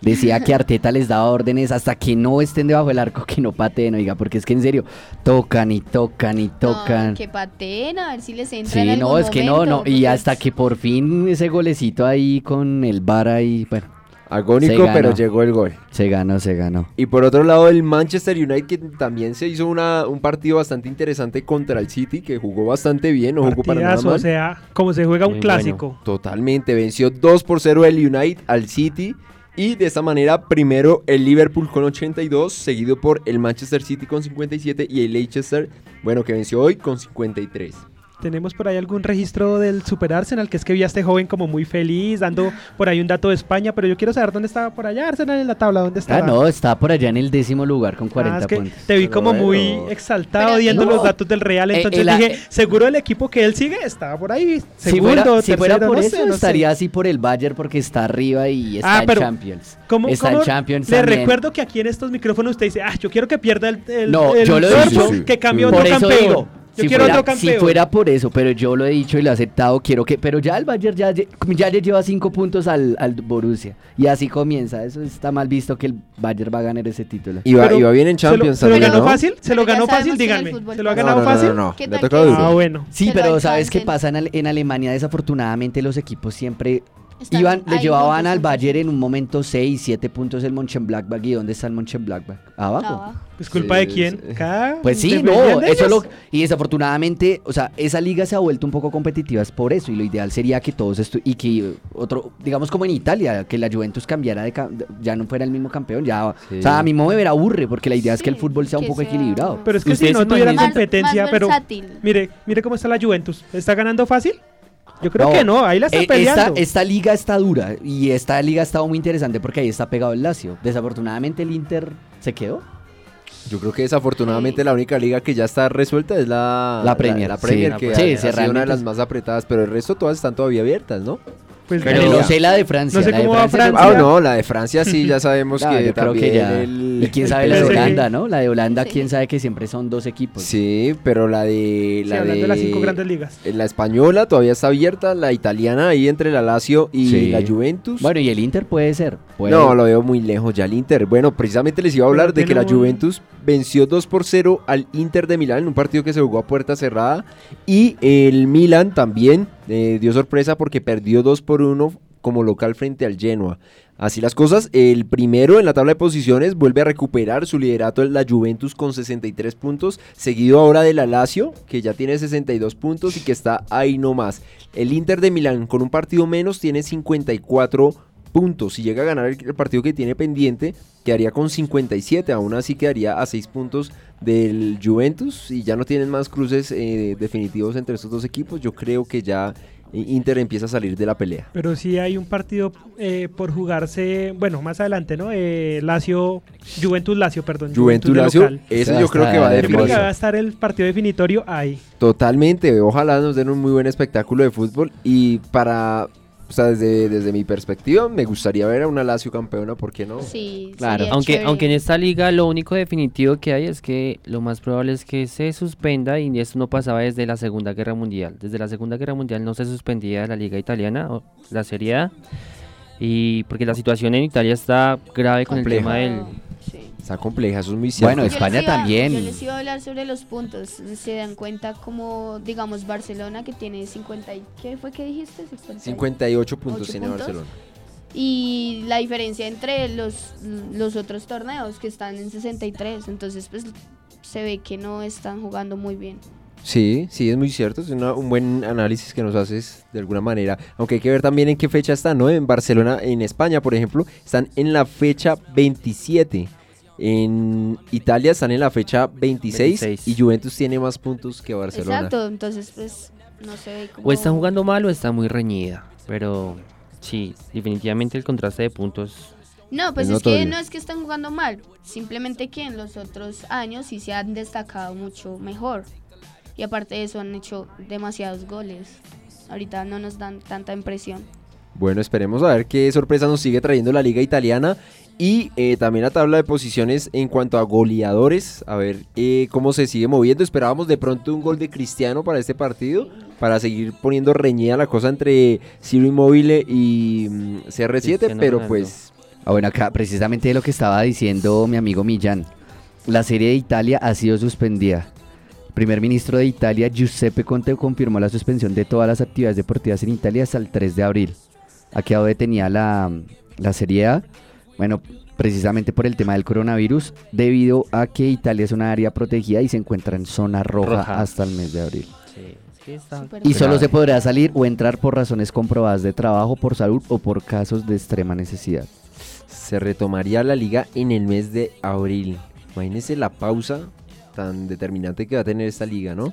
decía que Arteta les daba órdenes hasta que no estén debajo del arco que no pateen, oiga, porque es que en serio, tocan y tocan y tocan. No, que pateen, a ver si les entra en Sí, algún no, es que no, no, y hasta que por fin ese golecito ahí con el bar ahí, bueno, Agónico, pero llegó el gol. se ganó, se ganó. Y por otro lado, el Manchester United que también se hizo una, un partido bastante interesante contra el City, que jugó bastante bien, no jugó para nada mal. o sea, como se juega un Muy clásico. Totalmente, venció 2 por 0 el United al City. Y de esta manera, primero el Liverpool con 82, seguido por el Manchester City con 57 y el Leicester, bueno, que venció hoy con 53. Tenemos por ahí algún registro del Super Arsenal, que es que vi a este joven como muy feliz, dando por ahí un dato de España, pero yo quiero saber dónde estaba por allá Arsenal en la tabla, dónde Ah, estaba. no, está por allá en el décimo lugar con 40 Ah, es que puntos. te vi como muy exaltado viendo no. los datos del Real, Eh, entonces el dije, seguro el equipo que él sigue estaba por ahí, Si segundo, fuera, si fuera por no eso, sé, no sé. estaría así por el Bayern porque está arriba y está Ah, en pero Champions. ¿Cómo, está cómo en Champions le también. recuerdo que aquí en estos micrófonos usted dice, ah, yo quiero que pierda el, el, No, el yo lo que cambie otro campeón. Yo si quiero fuera, otro campeón. Si fuera por eso, pero yo lo he dicho y lo he aceptado, quiero que. Pero ya el Bayern ya, ya le lleva cinco puntos al, al Borussia. Y así comienza. Eso está mal visto que el Bayern va a ganar ese título. Iba, Pero iba bien en ¿Se lo, Champions se lo ganó ¿no? fácil? ¿Se lo ganó fácil? Díganme. ¿Se lo ha ganado no, no, fácil? no, no, ¿Qué le tal toca que- duro. Ah, bueno. Sí, pero ¿sabes qué pasa en Alemania? Desafortunadamente los equipos siempre Están iban, le ahí llevaban al. Bayern en un momento 6, 7 puntos el Mönchengladbach. ¿Y dónde está el Mönchengladbach? Abajo. Abajo. Pues culpa Sí, de quién? sí. Pues sí, ¿dependían no, de eso lo y desafortunadamente, o sea, esa liga se ha vuelto un poco competitiva es por eso y lo ideal sería que todos esto y que otro, digamos como en Italia, que la Juventus cambiara de, ya no fuera el mismo campeón, ya, Sí. o sea, a mi modo de ver aburre porque la idea es que el fútbol sea un poco sea- equilibrado. Pero es que si no tuviera competencia, Más pero mire, mire cómo está la Juventus. ¿Está ganando fácil? Yo creo No, que no, ahí la está eh, esta, peleando. esta liga está dura y esta liga ha estado muy interesante porque ahí está pegado el Lazio. Desafortunadamente el Inter se quedó. Yo creo que desafortunadamente la única liga que ya está resuelta es la, La Premier, La, Premier sí. que Sí, ha, sí, ha sido una de las más apretadas, pero el resto todas están todavía abiertas, ¿no? Pues, Pero no sé la de Francia. No sé cómo va Francia. Ah, no, la de Francia sí, ya sabemos que también que ya. el... Y quién sabe la de. Holanda, ¿no? La de Holanda, Sí. quién sabe que siempre son dos equipos. Sí, pero la de... sí, La hablando de las cinco grandes ligas. La española todavía está abierta, la italiana ahí entre la Lazio y Sí. la Juventus. Bueno, y el Inter puede ser. puede- No, lo veo muy lejos ya el Inter. Bueno, precisamente les iba a hablar Pero de que la Juventus venció 2 por 0 al Inter de Milán en un partido que se jugó a puerta cerrada. Y el Milan también dio sorpresa porque perdió 2 por 1 como local frente al Genoa. Así las cosas, el primero en la tabla de posiciones vuelve a recuperar su liderato en la Juventus con 63 puntos, seguido ahora de la Lazio, que ya tiene 62 puntos y que está ahí nomás. El Inter de Milán con un partido menos tiene 54 puntos. Si llega a ganar el, el partido que tiene pendiente, quedaría con 57. Aún así quedaría a 6 puntos del Juventus y ya no tienen más cruces eh, definitivos entre estos dos equipos. Yo creo que ya Inter empieza a salir de la pelea. Pero sí hay un partido eh, por jugarse, bueno, más adelante, ¿no? Eh, Lazio, Juventus Lazio, perdón. Juventus Lazio, ese yo creo que va a Yo creo que definir. va a estar el partido definitorio ahí. Totalmente, ojalá nos den un muy buen espectáculo de fútbol y para, o sea, desde, desde mi perspectiva me gustaría ver a una Lazio campeona, ¿por qué no? Sí, Claro. Aunque, chévere. aunque en esta liga lo único definitivo que hay es que lo más probable es que se suspenda y esto no pasaba desde la Segunda Guerra Mundial. Desde la Segunda Guerra Mundial no se suspendía la liga italiana o la Serie A y porque la situación en Italia está grave con Compleja. el tema del... Está compleja, eso es muy cierto. Bueno, Yo España iba- también. Yo les iba a hablar sobre los puntos. Se dan cuenta como, digamos, Barcelona que tiene 50 y... ¿Qué fue que dijiste? 50 y- 58 puntos tiene puntos. Barcelona. Y la diferencia entre los, los otros torneos que están en 63. Entonces, pues se ve que no están jugando muy bien. Sí, sí, es muy cierto. Es una- un buen análisis que nos haces de alguna manera. Aunque hay que ver también en qué fecha están, ¿no? En Barcelona, en España, por ejemplo, están en la fecha 27. En Italia están en la fecha 26, 26. y Juventus tiene más puntos que Barcelona. Exacto, entonces pues no se ve como... O está jugando mal o está muy reñida. Pero sí, definitivamente el contraste de puntos. No, pues Es es, que no es que están jugando mal, simplemente que en los otros años sí se han destacado mucho mejor. Y aparte de eso han hecho demasiados goles. Ahorita no nos dan tanta impresión. Bueno, esperemos a ver qué sorpresa nos sigue trayendo la liga italiana y eh, también la tabla de posiciones en cuanto a goleadores, a ver eh, cómo se sigue moviendo. Esperábamos de pronto un gol de Cristiano para este partido, para seguir poniendo reñida la cosa entre Ciro Immobile y mm, CR7, Cristiano pero Ronaldo. pues Ah, bueno, acá precisamente de lo que estaba diciendo mi amigo Millán. La serie de Italia ha sido suspendida. El primer ministro de Italia, Giuseppe Conte, confirmó la suspensión de todas las actividades deportivas en Italia hasta el 3 de abril. Ha quedado detenida la, la Serie A, bueno, precisamente por el tema del coronavirus, debido a que Italia es una área protegida y se encuentra en zona roja, Roja. hasta el mes de abril. Sí, Y solo se podrá salir o entrar por razones comprobadas de trabajo, por salud o por casos de extrema necesidad. se retomaría la liga en el mes de abril. Imagínense la pausa tan determinante que va a tener esta liga, ¿no?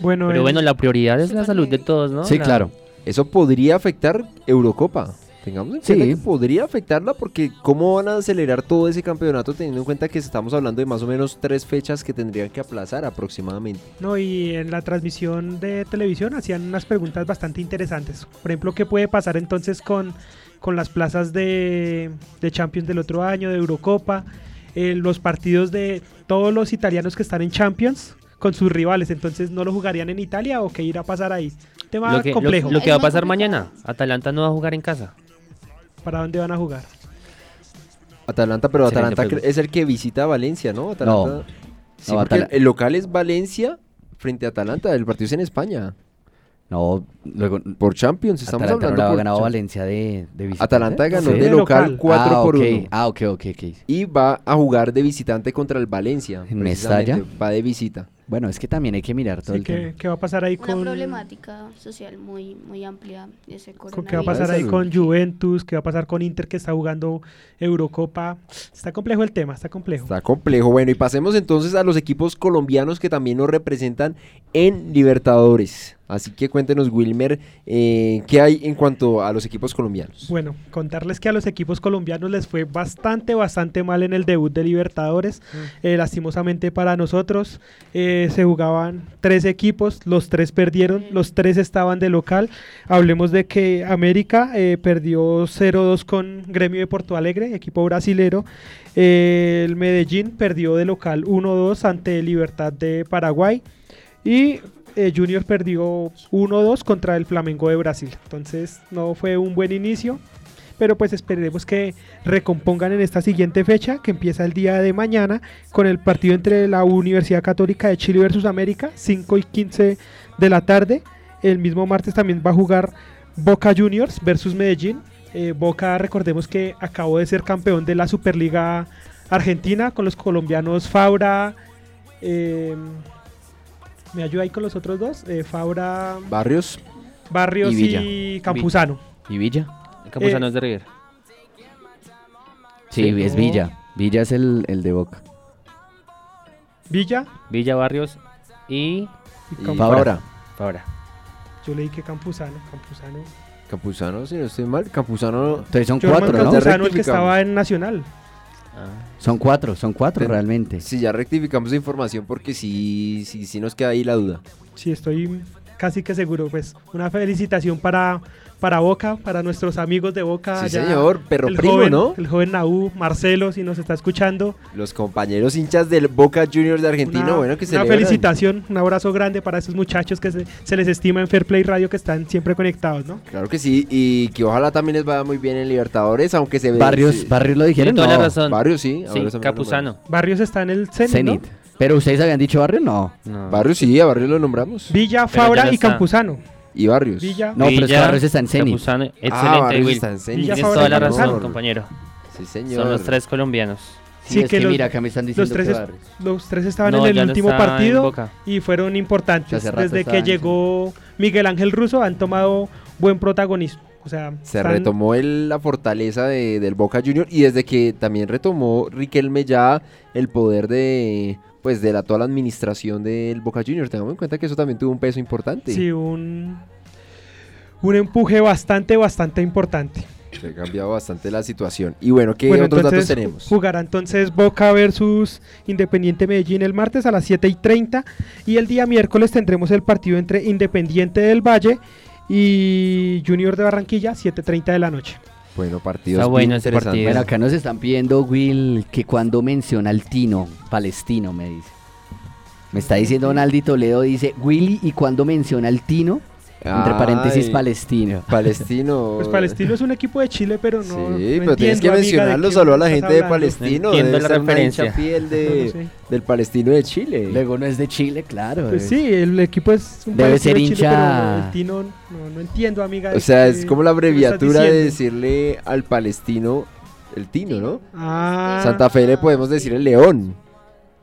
Bueno, Pero en- bueno, la prioridad es la salud de todos, ¿no? Sí, La- claro. Eso podría afectar Eurocopa. Tengamos en Sí. cuenta que podría afectarla porque cómo van a acelerar todo ese campeonato teniendo en cuenta que estamos hablando de más o menos tres fechas que tendrían que aplazar aproximadamente. No, y en la transmisión de televisión hacían unas preguntas bastante interesantes. Por ejemplo, ¿qué puede pasar entonces con, con las plazas de, de Champions del otro año, de Eurocopa? Eh, los partidos de todos los italianos que están en Champions con sus rivales, entonces no lo jugarían en Italia o qué irá a pasar ahí. Tema Lo que, lo- complejo. lo que Es va a pasar mañana, Atalanta no va a jugar en casa. ¿Para dónde van a jugar? Atalanta, pero Excelente Atalanta pregunta. es el que visita a Valencia, ¿no? Atalanta, Sí, No, el local es Valencia frente a Atalanta, el partido es en España. No, luego Por Champions, estamos Atalanta no hablando le ha ganado Champions. Valencia de, de visitante. Atalanta ganó Sí, de local local. 4 ah, por ok. 1. Ah, ok, ok, ok. Y va a jugar de visitante contra el Valencia. ¿En precisamente, Mestalla? Va de visita. Bueno, es que también hay que mirar todo Sí, el ¿qué, tema. qué va a pasar ahí Una con... problemática social muy, muy amplia ese coronavirus. ¿Qué va a pasar ahí Salud. con Juventus? ¿Qué va a pasar con Inter que está jugando Eurocopa? Está complejo el tema, está complejo. Está complejo. Bueno, y pasemos entonces a los equipos colombianos que también nos representan en Libertadores. Así que cuéntenos, Wilmer, eh, ¿qué hay en cuanto a los equipos colombianos? Bueno, contarles que a los equipos colombianos les fue bastante, bastante mal en el debut de Libertadores. Eh, lastimosamente para nosotros eh, se jugaban tres equipos, los tres perdieron, los tres estaban de local. Hablemos de que América eh, perdió 0-2 con Gremio de Porto Alegre, equipo brasilero. Eh, el Medellín perdió de local 1-2 ante Libertad de Paraguay. Y eh, Junior perdió 1-2 contra el Flamengo de Brasil. Entonces no fue un buen inicio. Pero pues esperemos que recompongan en esta siguiente fecha, que empieza el día de mañana, con el partido entre la Universidad Católica de Chile versus América, 5 y 15 de la tarde. El mismo martes también va a jugar Boca Juniors versus Medellín. Eh, Boca, recordemos que acabó de ser campeón de la Superliga Argentina con los colombianos Fabra. eh, ¿Me ayuda ahí con los otros dos? Eh, Fabra, Barrios. Barrios Y Villa. y Campuzano. ¿Y Villa? El Campuzano Eh, es de River. Sí, es Villa. Villa es el, el de Boca. Villa Villa Barrios y y Fabra. Fabra. Yo leí que Campuzano. Campuzano. Campuzano, si no estoy mal. Campuzano. Entonces son cuatro, ¿no? Campuzano. El que estaba en Nacional. Son cuatro, son cuatro Ten- realmente. Si ya rectificamos la información porque sí, sí, sí nos queda ahí la duda. Sí, estoy casi que seguro. Pues una felicitación para, para Boca, para nuestros amigos de Boca. Sí, allá. señor, perro el primo, joven, ¿no? El joven Naú, Marcelo, si nos está escuchando. Los compañeros hinchas del Boca Juniors de Argentina, una, bueno, que se una felicitación, un abrazo grande para esos muchachos que se, se les estima en Fair Play Radio que están siempre conectados, ¿no? Claro que sí, y que ojalá también les vaya muy bien en Libertadores, aunque se ve. Barrios, sí, Barrios lo dijeron, Tiene toda no. la razón. Barrios sí. Sí, Capuzano. Barrios está en el Zenit, ¿no? Pero ustedes habían dicho Barrios, no. No. Barrios sí, a Barrios lo nombramos. Villa, Fabra no y. Campuzano. Y Barrios. Villa, No, pero es que Barrios está en Zenit. Capuzano, Ah, excelente, Barrios Will. está en. Villa Tienes Fabra toda la Campuzano. razón, compañero. Sí, señor. Son los tres colombianos. Sí, es que que los- mira, acá me están Los diciendo tres, que los tres estaban No, en el último partido y fueron importantes. Desde que llegó Miguel Ángel Russo han tomado buen protagonismo. O sea, Se están- retomó el- la fortaleza de- del Boca Junior y desde que también retomó Riquelme ya el poder de pues de la toda la administración del Boca Junior. Tengamos en cuenta que eso también tuvo un peso importante. Sí, un, un empuje bastante, bastante importante. Se ha cambiado bastante la situación. Y bueno, ¿qué Bueno, otros datos tenemos? Jugará entonces Boca versus Independiente Medellín el martes a las 7 y 30. Y el día miércoles tendremos el partido entre Independiente del Valle y Junior de Barranquilla, 7.30 de la noche. Bueno, partidos Está bueno ese partido. Bueno, acá nos están pidiendo, Will, que cuando menciona al Tino, palestino, me dice. Me está diciendo Donaldi Toledo, dice, Willy, y cuando menciona al Tino, entre paréntesis, Ay, palestino. Palestino. Pues Palestino es un equipo de Chile, pero no. Sí, no pero tienes entiendo, que mencionarlo. Saludo a la gente de. Palestino. No entiendo debe la ser una hincha referencia. fiel de, No lo sé. del Palestino de Chile. Luego no es de Chile, claro. Pues es- sí, el equipo es un Debe Palestino ser de Chile, hincha- pero el Tino no, no entiendo, amiga. o sea, es como la abreviatura de decirle al palestino el tino, ¿no? Ah, Santa Fe le podemos decir el león.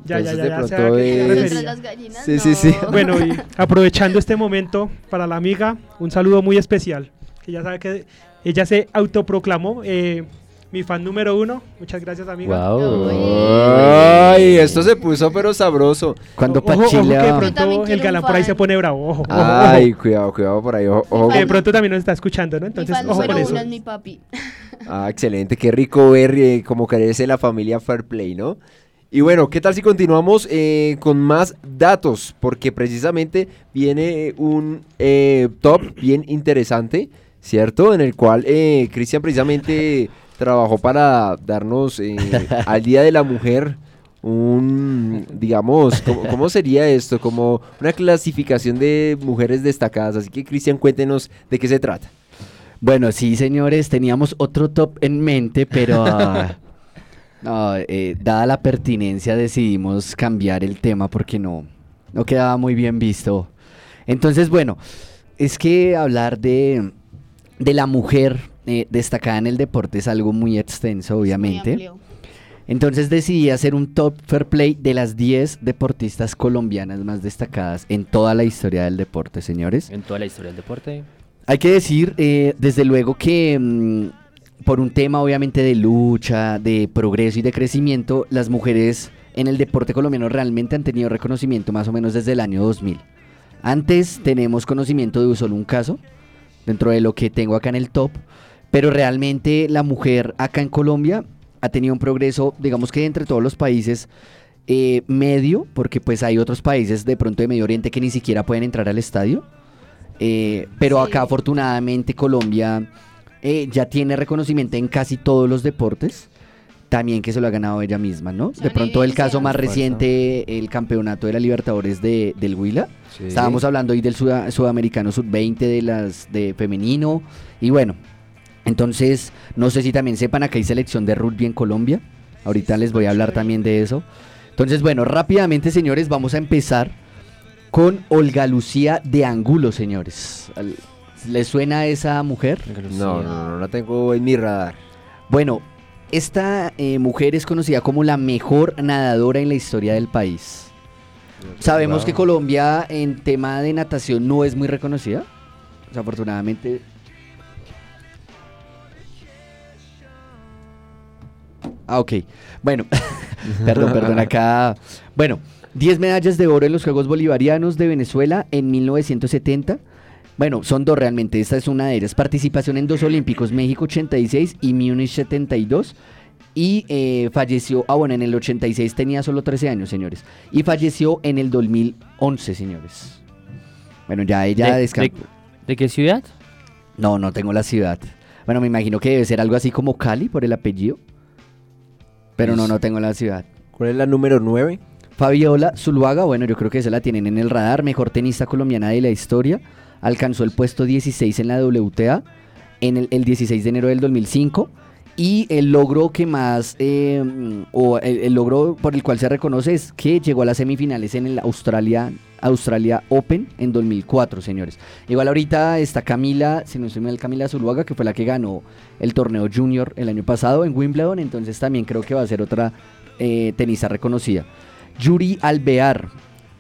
Ya, ya, entonces ya, de ya, pronto es- las gallinas, Sí, sí, sí. no. Bueno, y aprovechando este momento para la amiga, un saludo muy especial. Que ya sabe que ella se autoproclamó eh, mi fan número uno. Muchas gracias, amiga. Guau. Ay, esto se puso pero sabroso. Cuando Ojo, ojo, que de pronto el galán por ahí se pone bravo. Ojo, ojo, Ay, cuidado, cuidado por ahí. Ojo, de pronto también nos está escuchando, ¿no? Mi Entonces, fan ojo con número eso. uno es mi papi. Ah, excelente, qué rico ver eh, cómo crece la familia Fair Play, ¿no? Y bueno, ¿qué tal si continuamos eh, con más datos? Porque precisamente viene un eh, top bien interesante, ¿cierto? En el cual eh, Cristian precisamente trabajó para darnos eh, al Día de la Mujer un, digamos, ¿cómo, cómo sería esto? Como una clasificación de mujeres destacadas. Así que Cristian, cuéntenos de qué se trata. Bueno, sí, señores, teníamos otro top en mente, pero ah, no, eh, dada la pertinencia decidimos cambiar el tema porque no, no quedaba muy bien visto. Entonces, bueno, es que hablar de, de la mujer eh, destacada en el deporte es algo muy extenso, obviamente. Entonces decidí hacer un top fair play de las 10 deportistas colombianas más destacadas en toda la historia del deporte, señores. En toda la historia del deporte. Hay que decir, eh, desde luego, que mm, por un tema obviamente de lucha, de progreso y de crecimiento, las mujeres en el deporte colombiano realmente han tenido reconocimiento más o menos desde el año 2000. Antes tenemos conocimiento de solo un caso, dentro de lo que tengo acá en el top, pero realmente la mujer acá en Colombia ha tenido un progreso, digamos que entre todos los países, eh, medio, porque pues hay otros países de pronto de Medio Oriente que ni siquiera pueden entrar al estadio. Eh, pero Sí. acá afortunadamente Colombia eh, ya tiene reconocimiento en casi todos los deportes. También que se lo ha ganado ella misma, ¿no? De pronto el caso más reciente, el campeonato de la Libertadores de, del Huila. Estábamos hablando hoy del suda- sudamericano sub-20 de las de femenino. Y bueno, entonces, no sé si también sepan, acá hay selección de rugby en Colombia. Ahorita les voy a hablar también de eso. Entonces, bueno, rápidamente, señores, vamos a empezar con Olga Lucía de Angulo, señores. ¿Les suena a esa mujer? No, no, no, no la tengo en mi radar. Bueno, esta eh, mujer es conocida como la mejor nadadora en la historia del país. Sabemos que Colombia en tema de natación no es muy reconocida. Desafortunadamente. Ah, ok. Bueno, perdón, perdón, acá. Bueno, 10 medallas de oro en los Juegos Bolivarianos de Venezuela en 1970. Bueno, son dos realmente. Esta es una de ellas. Participación en dos Olímpicos, México 86 y Múnich 72. Y eh, falleció, ah bueno, en el 86 tenía solo 13 años, señores. Y falleció en el 2011, señores. Bueno, ya ella ¿De, descansó. de- de qué ciudad? No, no tengo la ciudad. Bueno, me imagino que debe ser algo así como Cali por el apellido. Pero no, no tengo la ciudad. ¿Cuál es la número 9? Fabiola Zuluaga, bueno, yo creo que esa la tienen en el radar. Mejor tenista colombiana de la historia. Alcanzó el puesto 16 en la WTA en el, el 16 de enero del 2005. Y el logro que más, eh, o el, el logro por el cual se reconoce es que llegó a las semifinales en el Australia, Australia Open en 2004, señores. Igual ahorita está Camila, si no estoy mal, Camila Zuluaga, que fue la que ganó el torneo junior el año pasado en Wimbledon. Entonces también creo que va a ser otra eh, tenista reconocida. Yuri Alvear,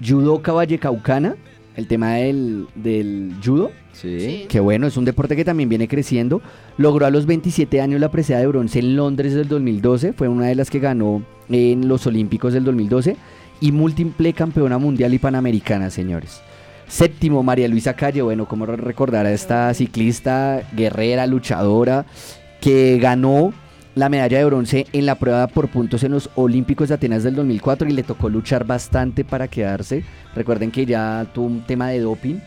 judoka vallecaucana, el tema del, del judo. Sí. Que bueno, es un deporte que también viene creciendo. Logró a los 27 años la presea de bronce en Londres del 2012. Fue una de las que ganó en los Olímpicos del 2012. Y múltiple campeona mundial y panamericana, señores. Séptimo, María Luisa Calle. Bueno, como recordar a esta ciclista, guerrera, luchadora, que ganó la medalla de bronce en la prueba por puntos en los Olímpicos de Atenas del 2004 y le tocó luchar bastante para quedarse. Recuerden que ya tuvo un tema de doping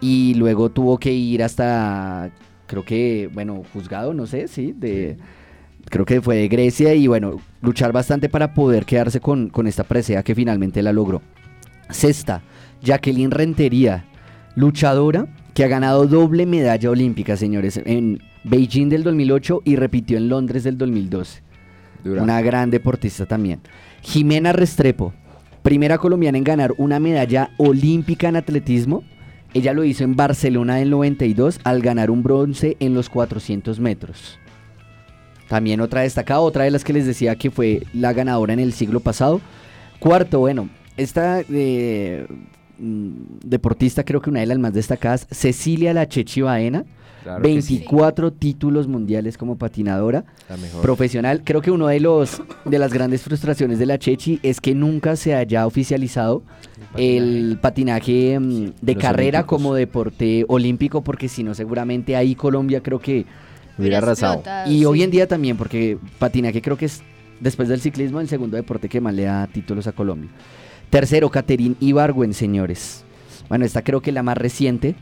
y luego tuvo que ir hasta, creo que, bueno, juzgado, no sé, sí, de, creo que fue de Grecia y bueno, luchar bastante para poder quedarse con, con esta presea que finalmente la logró. Sexta, Jacqueline Rentería, luchadora que ha ganado doble medalla olímpica, señores, en Beijing del 2008 y repitió en Londres del 2012. Dura. Una gran deportista también. Jimena Restrepo, primera colombiana en ganar una medalla olímpica en atletismo. Ella lo hizo en Barcelona del 92 al ganar un bronce en los 400 metros. También otra destacada, otra de las que les decía que fue la ganadora en el siglo pasado. Cuarto, bueno, esta eh, mm, deportista creo que una de las más destacadas, Cecilia La Chechi Baena, Claro que sí, 24 títulos mundiales como patinadora profesional. Creo que uno de los de las grandes frustraciones de la Chechi es que nunca se haya oficializado el patinaje mm, de Los carrera olímpicos. como deporte olímpico, porque si no, seguramente ahí Colombia creo que Hubiera arrasado. y hoy en día también, porque patinaje creo que es, después del ciclismo, el segundo deporte que más le da títulos a Colombia. Tercero, Caterín Ibargüen, señores. Bueno, esta creo que la más reciente.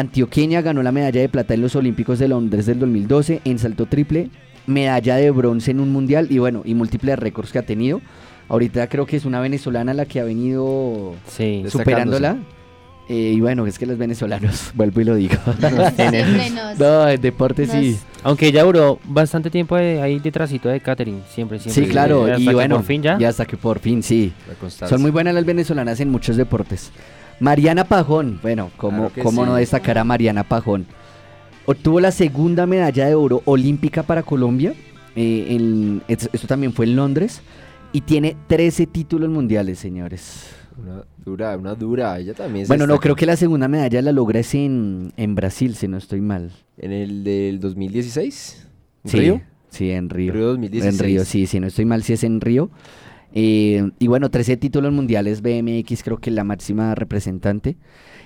Antioqueña ganó la medalla de plata en los Olímpicos de Londres del 2012 en salto triple, medalla de bronce en un mundial y bueno, y múltiples récords que ha tenido. Ahorita creo que es una venezolana la que ha venido Sí. Superándola. Eh, y bueno, es que los venezolanos, vuelvo y lo digo. Siempre nos- no, en deporte sí. nos- Aunque ya duró bastante tiempo de- ahí detrásito de Catherine, siempre, siempre. Sí, claro, Hasta y que bueno, por fin ya. y hasta que por fin, sí. Son muy buenas las venezolanas en muchos deportes. Mariana Pajón, bueno, ¿cómo, Claro cómo sí. no destacar a Mariana Pajón? Obtuvo la segunda medalla de oro olímpica para Colombia. eh, en- esto también fue en Londres. Y tiene 13 títulos mundiales, señores. Una dura, una dura. Ella también Bueno, no, creo que la segunda medalla la logra es en, en Brasil, si no estoy mal. En el del 2016. ¿En Sí, Río? Sí, en Río. Río 2016. En Río, sí, si no estoy mal, si es en Río. Eh, y bueno, 13 títulos mundiales BMX, creo que la máxima representante.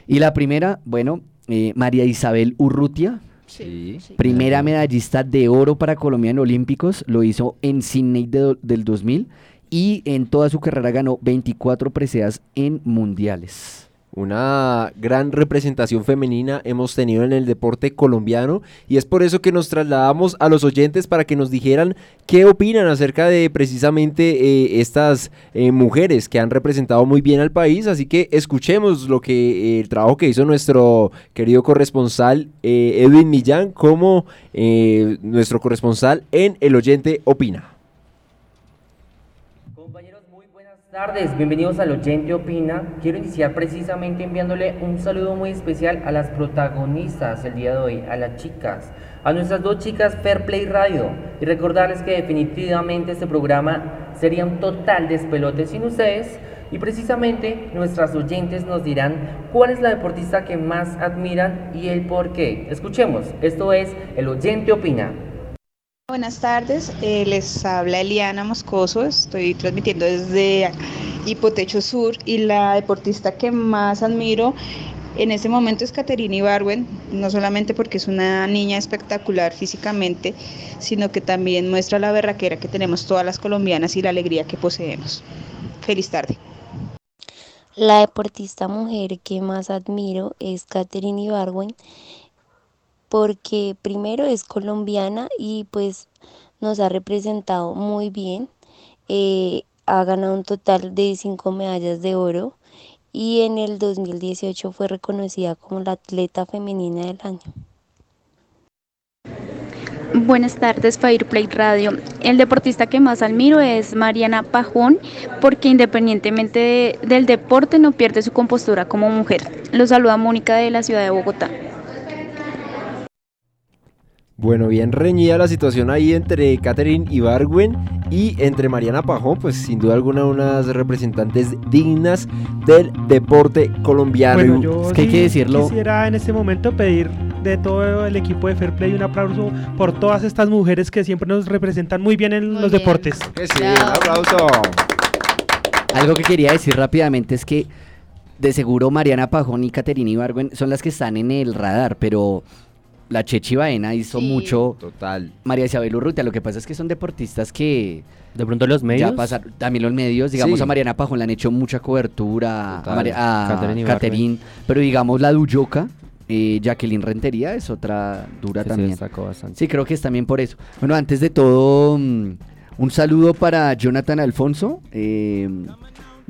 Y la primera, bueno, eh, María Isabel Urrutia, Sí. sí. primera medallista de oro para Colombia en Olímpicos, lo hizo en Sydney de del 2000 y en toda su carrera ganó 24 preseas en mundiales. Una gran representación femenina hemos tenido en el deporte colombiano y es por eso que nos trasladamos a los oyentes para que nos dijeran qué opinan acerca de precisamente eh, estas eh, mujeres que han representado muy bien al país. Así que escuchemos lo que eh, el trabajo que hizo nuestro querido corresponsal Edwin Millán como nuestro corresponsal en El Oyente Opina. Compañeros, muy buenas tardes. Bienvenidos al Oyente Opina. Quiero iniciar precisamente enviándole un saludo muy especial a las protagonistas el día de hoy, a las chicas, a nuestras dos chicas Fair Play Radio. Y recordarles que definitivamente este programa sería un total despelote sin ustedes. Y precisamente nuestras oyentes nos dirán cuál es la deportista que más admiran y el por qué. Escuchemos, esto es El Oyente Opina. Buenas tardes, eh, les habla Eliana Moscoso, estoy transmitiendo desde Hipotecho Sur y la deportista que más admiro en este momento es Caterina Ibarwen, no solamente porque es una niña espectacular físicamente, sino que también muestra la berraquera que tenemos todas las colombianas y la alegría que poseemos. Feliz tarde. La deportista mujer que más admiro es Katherine Ibargüen porque primero es colombiana y pues nos ha representado muy bien. Eh, ha ganado un total de cinco medallas de oro y en el 2018 fue reconocida como la atleta femenina del año. Buenas tardes, Fireplay Radio. El deportista que más admiro es Mariana Pajón, porque independientemente de- del deporte no pierde su compostura como mujer. Lo saluda Mónica de la ciudad de Bogotá. Bueno, bien reñida la situación ahí entre Catherine Ibargüen y entre Mariana Pajón, pues sin duda alguna unas representantes dignas del deporte colombiano. Bueno, yo Es que hay que decirlo. quisiera en este momento pedir de todo el equipo de Fair Play un aplauso por todas estas mujeres que siempre nos representan muy bien en Muy los bien. deportes. Que sí, un aplauso. Algo que quería decir rápidamente es que de seguro Mariana Pajón y Caterina Ibargüen son las que están en el radar, pero la Chechi Baena hizo Sí. mucho. Total. María Isabel Urrutia, lo que pasa es que son deportistas que De pronto los medios. ya pasaron, también los medios, digamos Sí. a Mariana Pajón le han hecho mucha cobertura, a, Total. María- a. Caterín, pero digamos la Duyoka, eh, Jacqueline Rentería es otra dura se también. Sí, creo que es también por eso. Bueno, antes de todo, mm, un saludo para Jonathan Alfonso. eh,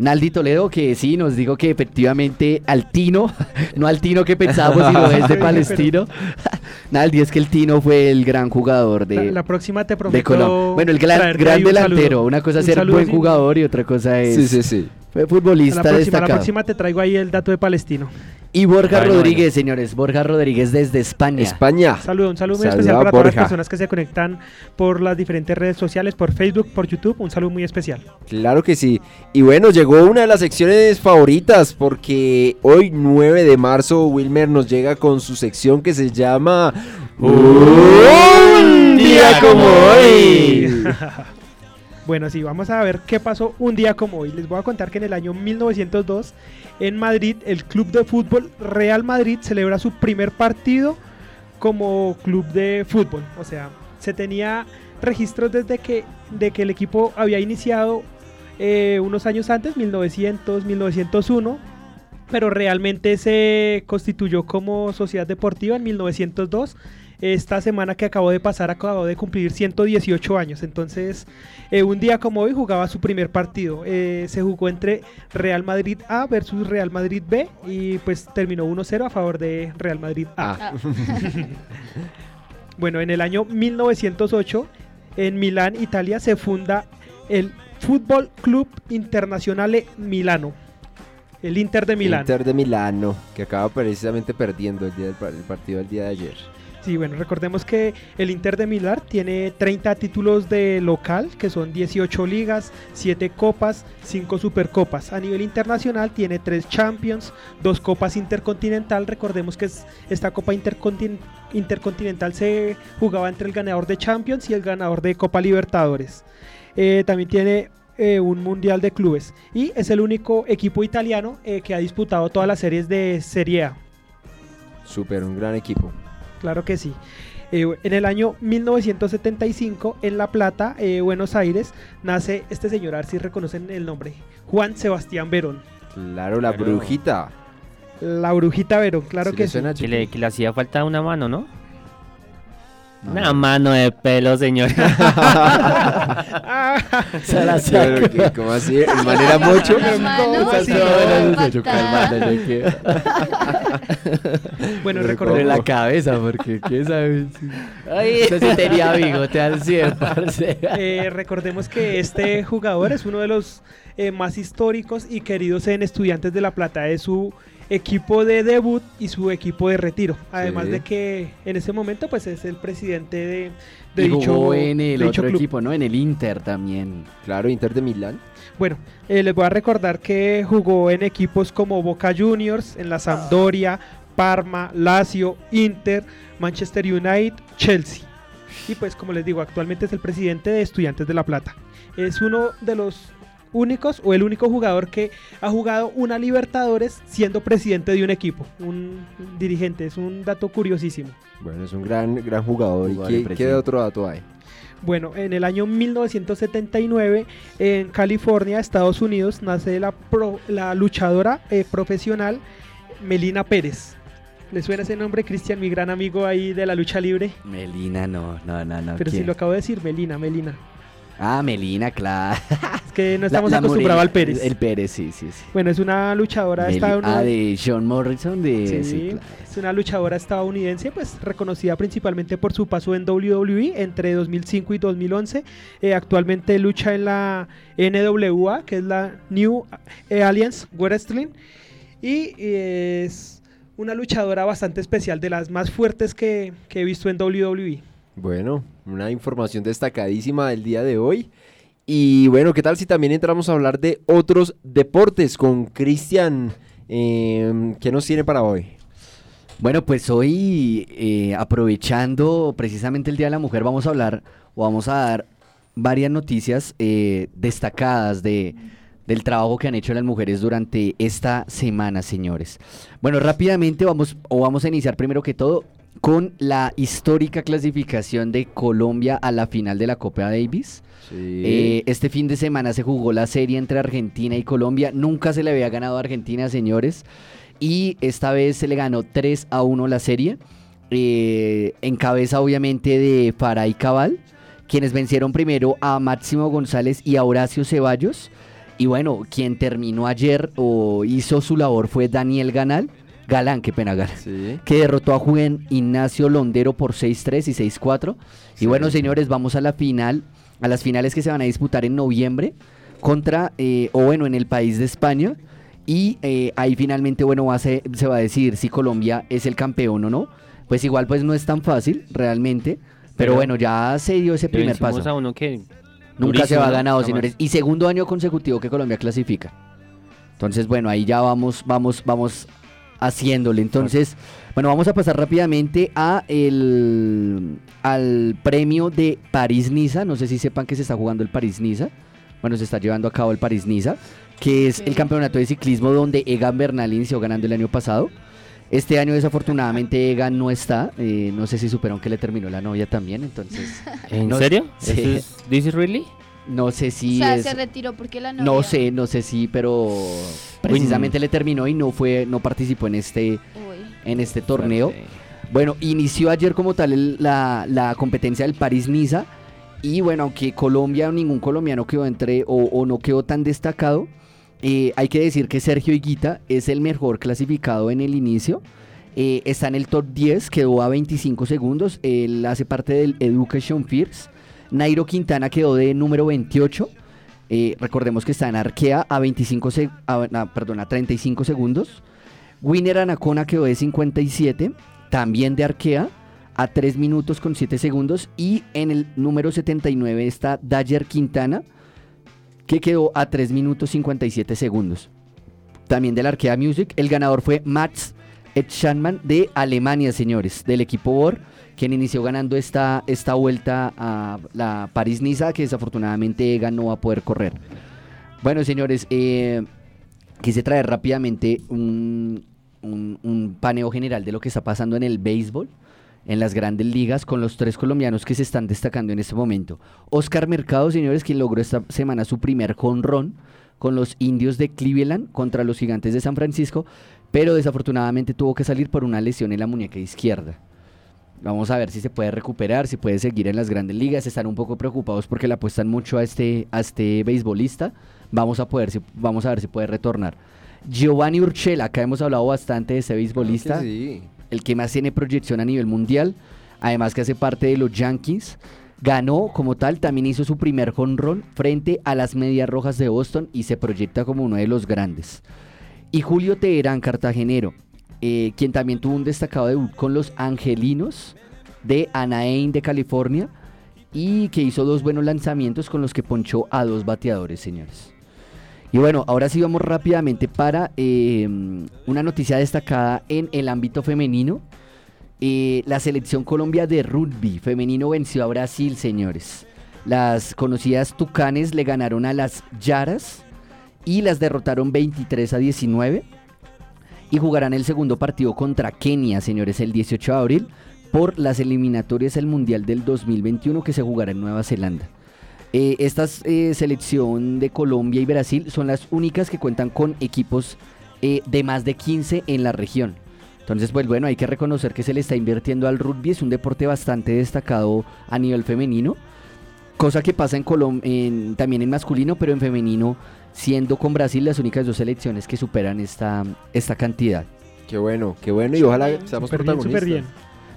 Naldi Toledo, que sí, nos dijo que efectivamente al Tino, no al Tino que pensábamos, sino es de Palestino. Naldi, es que el Tino fue el gran jugador de, la próxima te de prometo. Colombia. Bueno, el gran, gran un delantero. saludo. Una cosa es Un ser buen jugador y otra cosa es Sí, sí, sí. Fue A futbolista la próxima, la destacado. próxima te traigo ahí el dato de Palestino. Y Borja Bueno, Rodríguez, señores. Borja Rodríguez desde España. España. Saludo, un saludo muy Saluda, especial para todas las personas que se conectan por las diferentes redes sociales, por Facebook, por YouTube. Un saludo muy especial. Claro que sí. Y bueno, llegó una de las secciones favoritas porque hoy 9 de marzo Wilmer nos llega con su sección que se llama Un día como hoy. Bueno, sí, vamos a ver qué pasó un día como hoy. Les voy a contar que en el año 1902, en Madrid, el club de fútbol Real Madrid celebra su primer partido como club de fútbol. O sea, se tenía registros desde que, de que el equipo había iniciado eh, unos años antes, 1900, 1901, pero realmente se constituyó como sociedad deportiva en 1902. Esta semana que acabó de pasar acabó de cumplir 118 años. Entonces, eh, un día como hoy jugaba su primer partido. Eh, se jugó entre Real Madrid A versus Real Madrid B y pues terminó 1-0 a favor de Real Madrid A. Ah, Bueno, en el año 1908, en Milán, Italia, se funda el Fútbol Club Internazionale Milano. El Inter de Milán. Inter de Milano, que acaba precisamente perdiendo el, día del, el partido del día de ayer. Sí, bueno, recordemos que el Inter de Milán tiene 30 títulos de local, que son 18 ligas, 7 copas, 5 supercopas. A nivel internacional tiene 3 Champions, 2 copas intercontinental. Recordemos que es- esta copa intercontin- intercontinental se jugaba entre el ganador de Champions y el ganador de Copa Libertadores. Eh, también tiene eh, un mundial de clubes y es el único equipo italiano eh, que ha disputado todas las series de Serie A. Súper, un gran equipo. Claro que sí. Eh, en el año 1975, en La Plata, eh, Buenos Aires, nace este señor, a ver si reconocen el nombre, Juan Sebastián Verón. Claro, la Claro. brujita. La brujita Verón, claro ¿Sí que le sí. suena, Que le, que le hacía falta una mano, ¿no? No. Una mano de pelo, señor. Ah, Se la saco. ¿Cómo así? ¿El man era mucho? No, No, no, no, bueno, Por la cabeza, porque quién sabe. sí tenía bigote al 100, parce. eh, recordemos que este jugador es uno de los eh, más históricos y queridos en Estudiantes de La Plata. Es su equipo de debut y su equipo de retiro. Además Sí. de que en ese momento pues es el presidente de, de Y dicho, jugó en el otro club. equipo, ¿no? En el Inter también. Claro, Inter de Milán. Bueno, eh, les voy a recordar que jugó en equipos como Boca Juniors, en la Sampdoria, Parma, Lazio, Inter, Manchester United, Chelsea. Y pues como les digo, actualmente es el presidente de Estudiantes de La Plata. Es uno de los únicos o el único jugador que ha jugado una Libertadores siendo presidente de un equipo, un dirigente. Es un dato curiosísimo. Bueno, es un gran, gran jugador. Jugador ¿Y qué, otro dato hay? Bueno, en el año 1979 en California, Estados Unidos, nace la, pro- la luchadora eh, profesional Melina Pérez. ¿Le suena ese nombre, Cristian, mi gran amigo ahí de la lucha libre? Melina, no, no, no, no. Pero si lo acabo de decir, Melina, Melina. Ah, Melina, claro. Es que no estamos la acostumbrados al Pérez. El Pérez, sí, sí, sí. Bueno, es una luchadora Meli- estadounidense. ah, de John Morrison, de... Sí, Sí, claro. es una luchadora estadounidense, pues reconocida principalmente por su paso en WWE entre 2005 y 2011. Eh, actualmente lucha en la NWA, que es la New Alliance Wrestling, y es una luchadora bastante especial, de las más fuertes que, que he visto en WWE. Bueno, una información destacadísima del día de hoy. Y bueno, ¿qué tal si también entramos a hablar de otros deportes con Cristian? Eh, ¿Qué nos tiene para hoy? Bueno, pues hoy, eh, aprovechando precisamente el Día de la Mujer, vamos a hablar o vamos a dar varias noticias eh, destacadas de, del trabajo que han hecho las mujeres durante esta semana, señores. Bueno, rápidamente vamos, o vamos a iniciar primero que todo con la histórica clasificación de Colombia a la final de la Copa Davis. Eh, este fin de semana se jugó la serie entre Argentina y Colombia. Nunca se le había ganado a Argentina, señores. Y esta vez se le ganó 3 a 1 la serie. Eh, en cabeza, obviamente, de Faray Cabal, quienes vencieron primero a Máximo González y a Horacio Ceballos. Y bueno, quien terminó ayer o hizo su labor fue Daniel Ganal. Galán, qué pena, Galán. Que derrotó a Juan Ignacio Londero por 6-3 y 6-4. Y bueno, señores, vamos a la final, a las finales que se van a disputar en noviembre contra, eh, o bueno, en el país de España. Y eh, ahí finalmente, bueno, va a se, se va a decidir si Colombia es el campeón o no. Pues igual, pues no es tan fácil, realmente. Pero, Pero bueno, ya se dio ese primer paso. a uno que Nunca se va ganado, señores. Y segundo año consecutivo que Colombia clasifica. Entonces, bueno, ahí ya vamos, vamos, vamos haciéndole. Entonces, bueno, vamos a pasar rápidamente a el, al premio de París-Niza. No sé si sepan que se está jugando el París-Niza. Bueno, se está llevando a cabo el París-Niza, que es el campeonato de ciclismo donde Egan Bernal inició ganando el año pasado. Este año desafortunadamente Egan no está. eh, no sé si supieron que le terminó la novia también, entonces... ¿En no- serio? Sí. ¿Eso es- ¿This is really? No sé si o sea, es... se retiró porque la novia... No sé, no sé si, pero precisamente le terminó y no fue, no participó en este, en este torneo. Bueno, inició ayer como tal el- la, la competencia del París-Niza y bueno, aunque Colombia, ningún colombiano quedó entre o, o no quedó tan destacado, eh, hay que decir que Sergio Higuita es el mejor clasificado en el inicio. Eh, está en el top 10, quedó a 25 segundos. Él hace parte del Education First. Nairo Quintana quedó de número 28. Eh, recordemos que está en Arkea a 25 se- a- a- perdón, a 35 segundos. Winner Anacona quedó de 57, también de Arkea, a 3 minutos con 7 segundos. Y en el número 79 está Dayer Quintana, que quedó a 3 minutos 57 segundos. También del Arkea Music, el ganador fue Max Etschanman de Alemania, señores, del equipo Bor, quien inició ganando esta, esta vuelta a la París-Niza, que desafortunadamente Egan no va a poder correr. Bueno, señores, eh, quise traer rápidamente un, un- un paneo general de lo que está pasando en el béisbol, en las grandes ligas, con los tres colombianos que se están destacando en este momento. Oscar Mercado, señores, quien logró esta semana su primer jonrón con los indios de Cleveland contra los gigantes de San Francisco, pero desafortunadamente tuvo que salir por una lesión en la muñeca izquierda. Vamos a ver si se puede recuperar, si puede seguir en las grandes ligas. Están un poco preocupados porque le apuestan mucho a este, a este beisbolista. Vamos a, poder, si- vamos a ver si puede retornar. Giovanni Urchela, acá hemos hablado bastante de ese beisbolista. sí. El que más tiene proyección a nivel mundial. Además que hace parte de los Yankees. Ganó como tal, también hizo su primer jonrón frente a las Medias Rojas de Boston y se proyecta como uno de los grandes. Y Julio Teherán, cartagenero, eh, quien también tuvo un destacado debut con los Angelinos de Anaheim de California y que hizo dos buenos lanzamientos con los que ponchó a dos bateadores, señores. Y bueno, ahora sí vamos rápidamente para eh, una noticia destacada en el ámbito femenino. Eh, la selección Colombia de rugby femenino venció a Brasil, señores. Las conocidas Tucanes le ganaron a las Yaras y las derrotaron 23 a 19 y jugarán el segundo partido contra Kenia, señores, el 18 de abril por las eliminatorias del Mundial del 2021 que se jugará en Nueva Zelanda. Eh, estas eh, selección de Colombia y Brasil son las únicas que cuentan con equipos eh, de más de 15 en la región. Entonces, pues bueno, hay que reconocer que se le está invirtiendo al rugby, es un deporte bastante destacado a nivel femenino. Cosa que pasa en en, también en masculino, pero en femenino, siendo con Brasil las únicas dos selecciones que superan esta, esta cantidad. Qué bueno, qué bueno y ojalá seamos Súper bien, protagonistas. bien.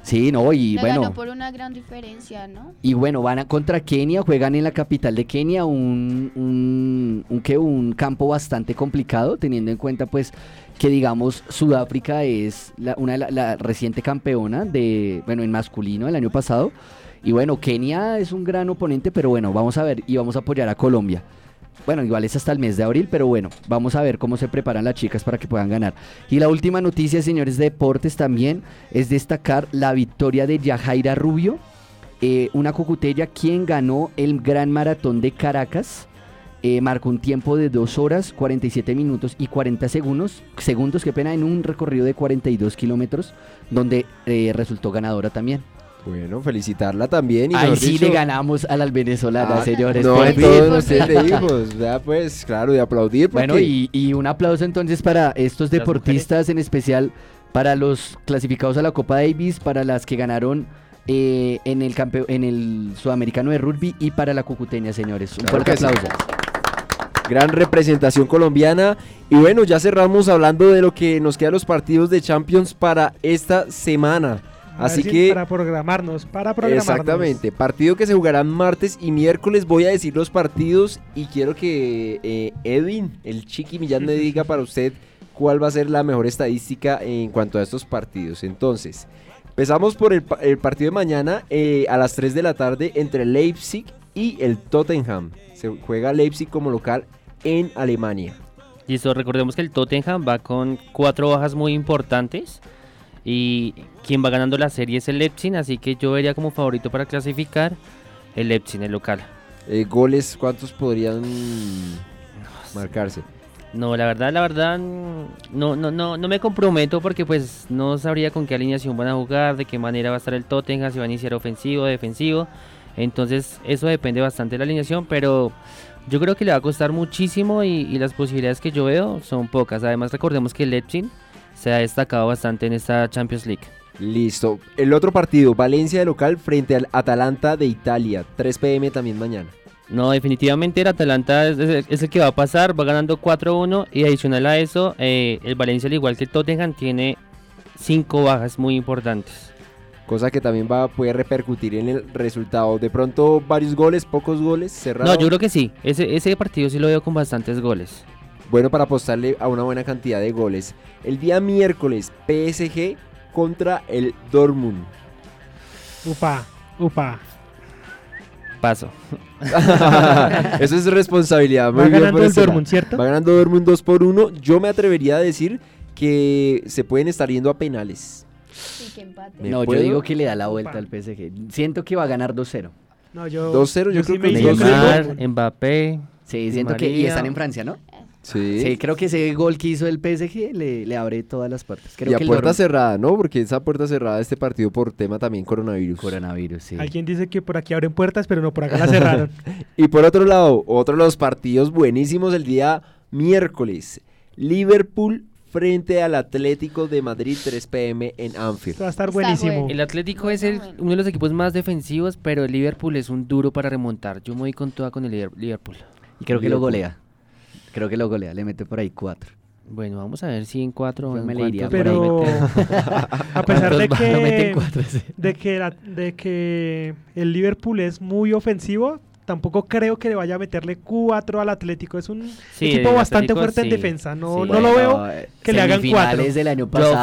Sí, no, y Le bueno. ganó por una gran diferencia, ¿no? Y bueno, van a, contra Kenia, juegan en la capital de Kenia, un, un, un, ¿qué? un campo bastante complicado, teniendo en cuenta pues que digamos Sudáfrica es la, una de la, la reciente campeona de, bueno, en masculino el año pasado. Y bueno, Kenia es un gran oponente, pero bueno, vamos a ver y vamos a apoyar a Colombia. Bueno, igual es hasta el mes de abril, pero bueno, vamos a ver cómo se preparan las chicas para que puedan ganar. Y la última noticia, señores de deportes, también es destacar la victoria de Yajaira Rubio, eh, una cucutella quien ganó el Gran Maratón de Caracas. eh, marcó un tiempo de 2 horas, 47 minutos y 40 segundos, segundos, qué pena, en un recorrido de 42 kilómetros, donde eh, resultó ganadora también. Bueno, felicitarla también. Y Ahí sí dicho- le ganamos a las venezolanas, Ah, señores. No, en todos los hijos. Ya pues, claro, de aplaudir. Porque... Bueno, y, y un aplauso entonces para estos deportistas, en especial para los clasificados a la Copa Davis, para las que ganaron eh, en, el campe- en el Sudamericano de Rugby y para la Cucuteña, señores. Un Claro fuerte que sí. aplauso. Gran representación colombiana. Y bueno, ya cerramos hablando de lo que nos queda los partidos de Champions para esta semana. A Así que Para programarnos, para programarnos. Exactamente, partido que se jugarán martes y miércoles. Voy a decir los partidos y quiero que eh, Edwin, el Chiqui Millán, me diga para usted cuál va a ser la mejor estadística en cuanto a estos partidos. Entonces, empezamos por el partido de mañana eh, a las 3 de la tarde entre Leipzig y el Tottenham. Se juega Leipzig como local en Alemania. Listo, recordemos que el Tottenham va con cuatro bajas muy importantes. Y quien va ganando la serie es el Leipzig, así que yo vería como favorito para clasificar el Leipzig, el local. Eh, goles, ¿cuántos podrían marcarse? No, la verdad, la verdad, no, no, no, no me comprometo porque pues no sabría con qué alineación van a jugar, de qué manera va a estar el Tottenham, si va a iniciar ofensivo o defensivo. Entonces eso depende bastante de la alineación, pero yo creo que le va a costar muchísimo y, y las posibilidades que yo veo son pocas. Además recordemos que el Leipzig se ha destacado bastante en esta Champions League. Listo. El otro partido, Valencia de local frente al Atalanta de Italia. 3 pm también mañana. No, definitivamente el Atalanta es, es- es el que va a pasar, va ganando 4-1 y adicional a eso, eh, el Valencia al igual que el Tottenham tiene cinco bajas muy importantes. Cosa que también va puede repercutir en el resultado. De pronto, varios goles, pocos goles, cerrado. No, yo creo que sí, ese, ese partido sí lo veo con bastantes goles. Bueno, para apostarle a una buena cantidad de goles. El día miércoles, PSG contra el Dortmund. Upa, upa. Paso. Eso es responsabilidad. Va muy bien ganando por el lado. Dortmund, ¿cierto? Va ganando Dortmund 2 por 1. Yo me atrevería a decir que se pueden estar yendo a penales. Sí, que empate. ¿Me No, yo puedo? digo que le da la vuelta al PSG. Siento que va a ganar 2-0. No, yo, 2-0, yo sí creo me que Neymar. Mbappé. Sí, siento que... Y María. están en Francia, ¿no? Sí. Sí, creo que ese gol que hizo el PSG le, le abre todas las puertas. Creo y a que puerta cerrada, ¿no? Porque esa puerta cerrada de este partido por tema también coronavirus. Coronavirus, sí. Alguien dice que por aquí abren puertas, pero no, por acá las cerraron. Y por otro lado, otro de los partidos buenísimos el día miércoles. Liverpool frente al Atlético de Madrid 3 pm en Anfield. Va a estar buenísimo. El Atlético es el- uno de los equipos más defensivos, pero el Liverpool es un duro para remontar. Yo me voy con toda con el Liver- Liverpool. Y creo que lo golea. Creo que lo golea, le mete por ahí 4. Bueno, vamos a ver si en cuatro o en me le iría cuántos por ahí. Pero a pesar de ¿Cuántos va- lo mete en que, cuatro, sí. de, que la- de que el Liverpool es muy ofensivo, tampoco creo que le vaya a meterle 4 al Atlético. Es un Sí, equipo bastante Atlético, fuerte en sí. defensa. No, Sí. no lo veo Bueno, que le hagan semifinales 4. del año pasado,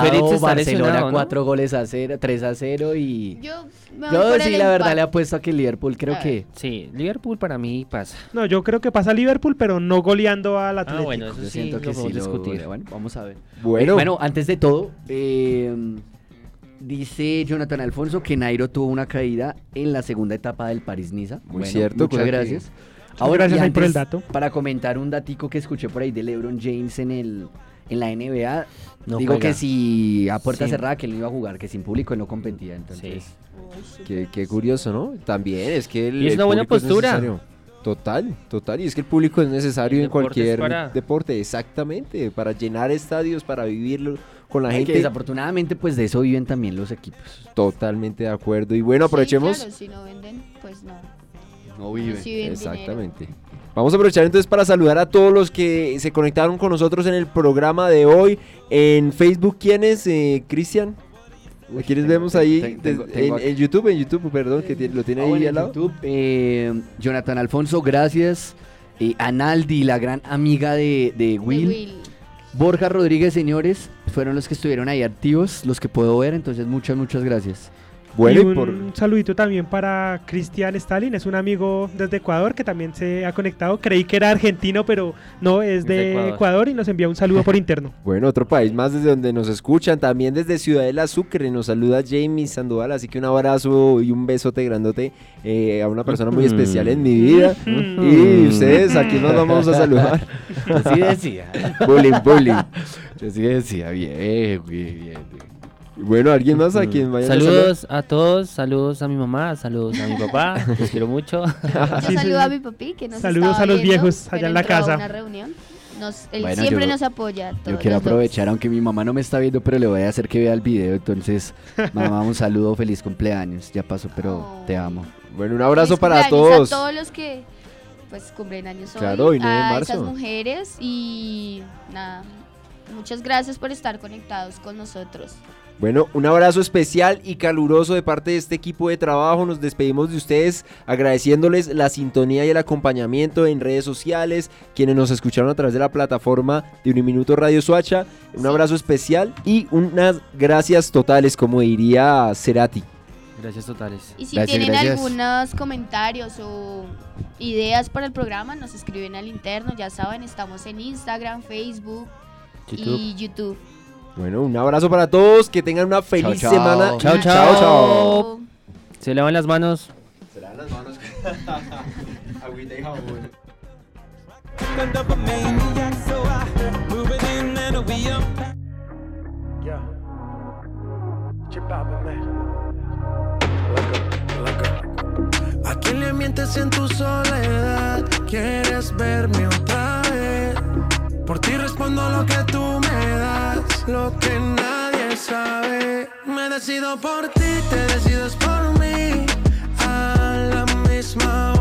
Barcelona lesionado, ¿no? 4 goles a 0, 3 a 0 y... Yo, sí, la verdad, le apuesto a que el Liverpool creo que... Sí, Liverpool para mí pasa. No, yo creo que pasa Liverpool, pero no goleando al Atlético. Ah, bueno, eso Yo sí siento lo que sí lo discutir. golea. Bueno, vamos a ver. Bueno, Eh, bueno, antes de todo, eh, dice Jonathan Alfonso que Nairo tuvo una caída en la segunda etapa del París-Niza. Muy Bueno, cierto, Muchas que- gracias. gracias y ahí por el dato. Para comentar un datico que escuché por ahí de LeBron James en el en la NBA, No digo juega. que si a puerta Sí. cerrada que él no iba a jugar, que sin público él no competía, entonces Sí. Súper. qué, qué curioso, ¿no? También es que el, Y es el una buena público es postura. necesario. Total, total. Y es que el público es necesario El en cualquier para- deporte, exactamente. Para llenar estadios, para vivirlo con la que gente. desafortunadamente pues de eso viven también los equipos. Totalmente de acuerdo. Y bueno, Sí, aprovechemos. claro, si no venden, pues no. No Sí ven Exactamente. Vamos a aprovechar entonces para saludar a todos los que se conectaron con nosotros en el programa de hoy. En Facebook, ¿quiénes? Eh, Cristian. Uy, ¿Quiénes tengo- vemos ahí? tengo- tengo- des- tengo en, en YouTube, en YouTube, perdón, que lo tiene Ah, ahí bueno, al en lado. YouTube, eh, Jonathan Alfonso, gracias. Eh, Analdi, la gran amiga de, de De Will. Borja Rodríguez, señores, fueron los que estuvieron ahí activos, los que puedo ver, entonces muchas, muchas gracias. Bueno, y un por- saludito también para Cristian Stalin, es un amigo desde Ecuador que también se ha conectado. Creí que era argentino, pero no, es de de Ecuador. Ecuador. y nos envía un saludo por interno. Bueno, otro país más desde donde nos escuchan, también desde Ciudadela Sucre, nos saluda Jamie Sandoval, así que un abrazo y un besote grandote eh, a una persona muy especial en mi vida. Y ustedes, aquí nos vamos a saludar. Yo sí decía. bullying, bullying. Yo sí decía, bien, bien, bien. Bueno, ¿alguien más a quien vayan a saludar? Saludos a todos, saludos a mi mamá, saludos a mi papá, los quiero mucho. Yo Sí, saludo sí. a mi papi que nos Saludos a los viendo, viejos allá en la a casa. una reunión. Nos, él Bueno, siempre yo- nos apoya. Yo todos quiero los dos. aprovechar, aunque mi mamá no me está viendo, pero le voy a hacer que vea el video. Entonces, mamá, un saludo, feliz cumpleaños. Ya pasó, pero te amo. Bueno, un abrazo Feliz para todos. A todos los que pues cumplen años hoy. Claro, hoy, 9 de a marzo. esas mujeres y nada. Muchas gracias por estar conectados con nosotros. Bueno, un abrazo especial y caluroso de parte de este equipo de trabajo. Nos despedimos de ustedes agradeciéndoles la sintonía y el acompañamiento en redes sociales, quienes nos escucharon a través de la plataforma de Uniminuto Radio Suacha. Un abrazo especial y unas gracias totales, como diría Cerati. Gracias totales. Y si Gracias, tienen gracias. algunos comentarios o ideas para el programa, nos escriben al interno. Ya saben, estamos en Instagram, Facebook y YouTube. Bueno, un abrazo para todos, que tengan una feliz chao. semana. Chao, chao. chao. Se lavan las manos. Se lavan las manos. Agüita y jabón. Yeah. ¿A quién le mientes en tu soledad? ¿Quieres verme otra vez? Por ti respondo lo que tú me das, lo que nadie sabe. Me decido por ti, te decides por mí. A la misma hora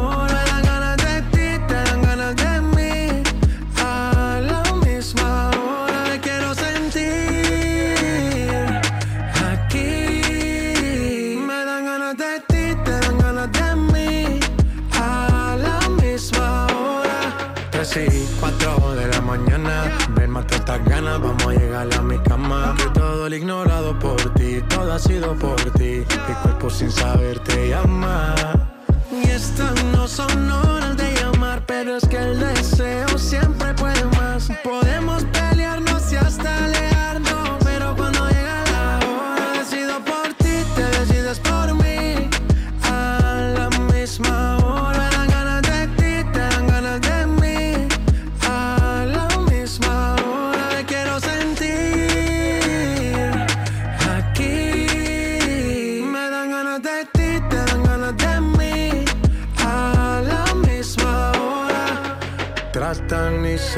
sido por ti. Mi cuerpo sin saber te llama. Y estas no son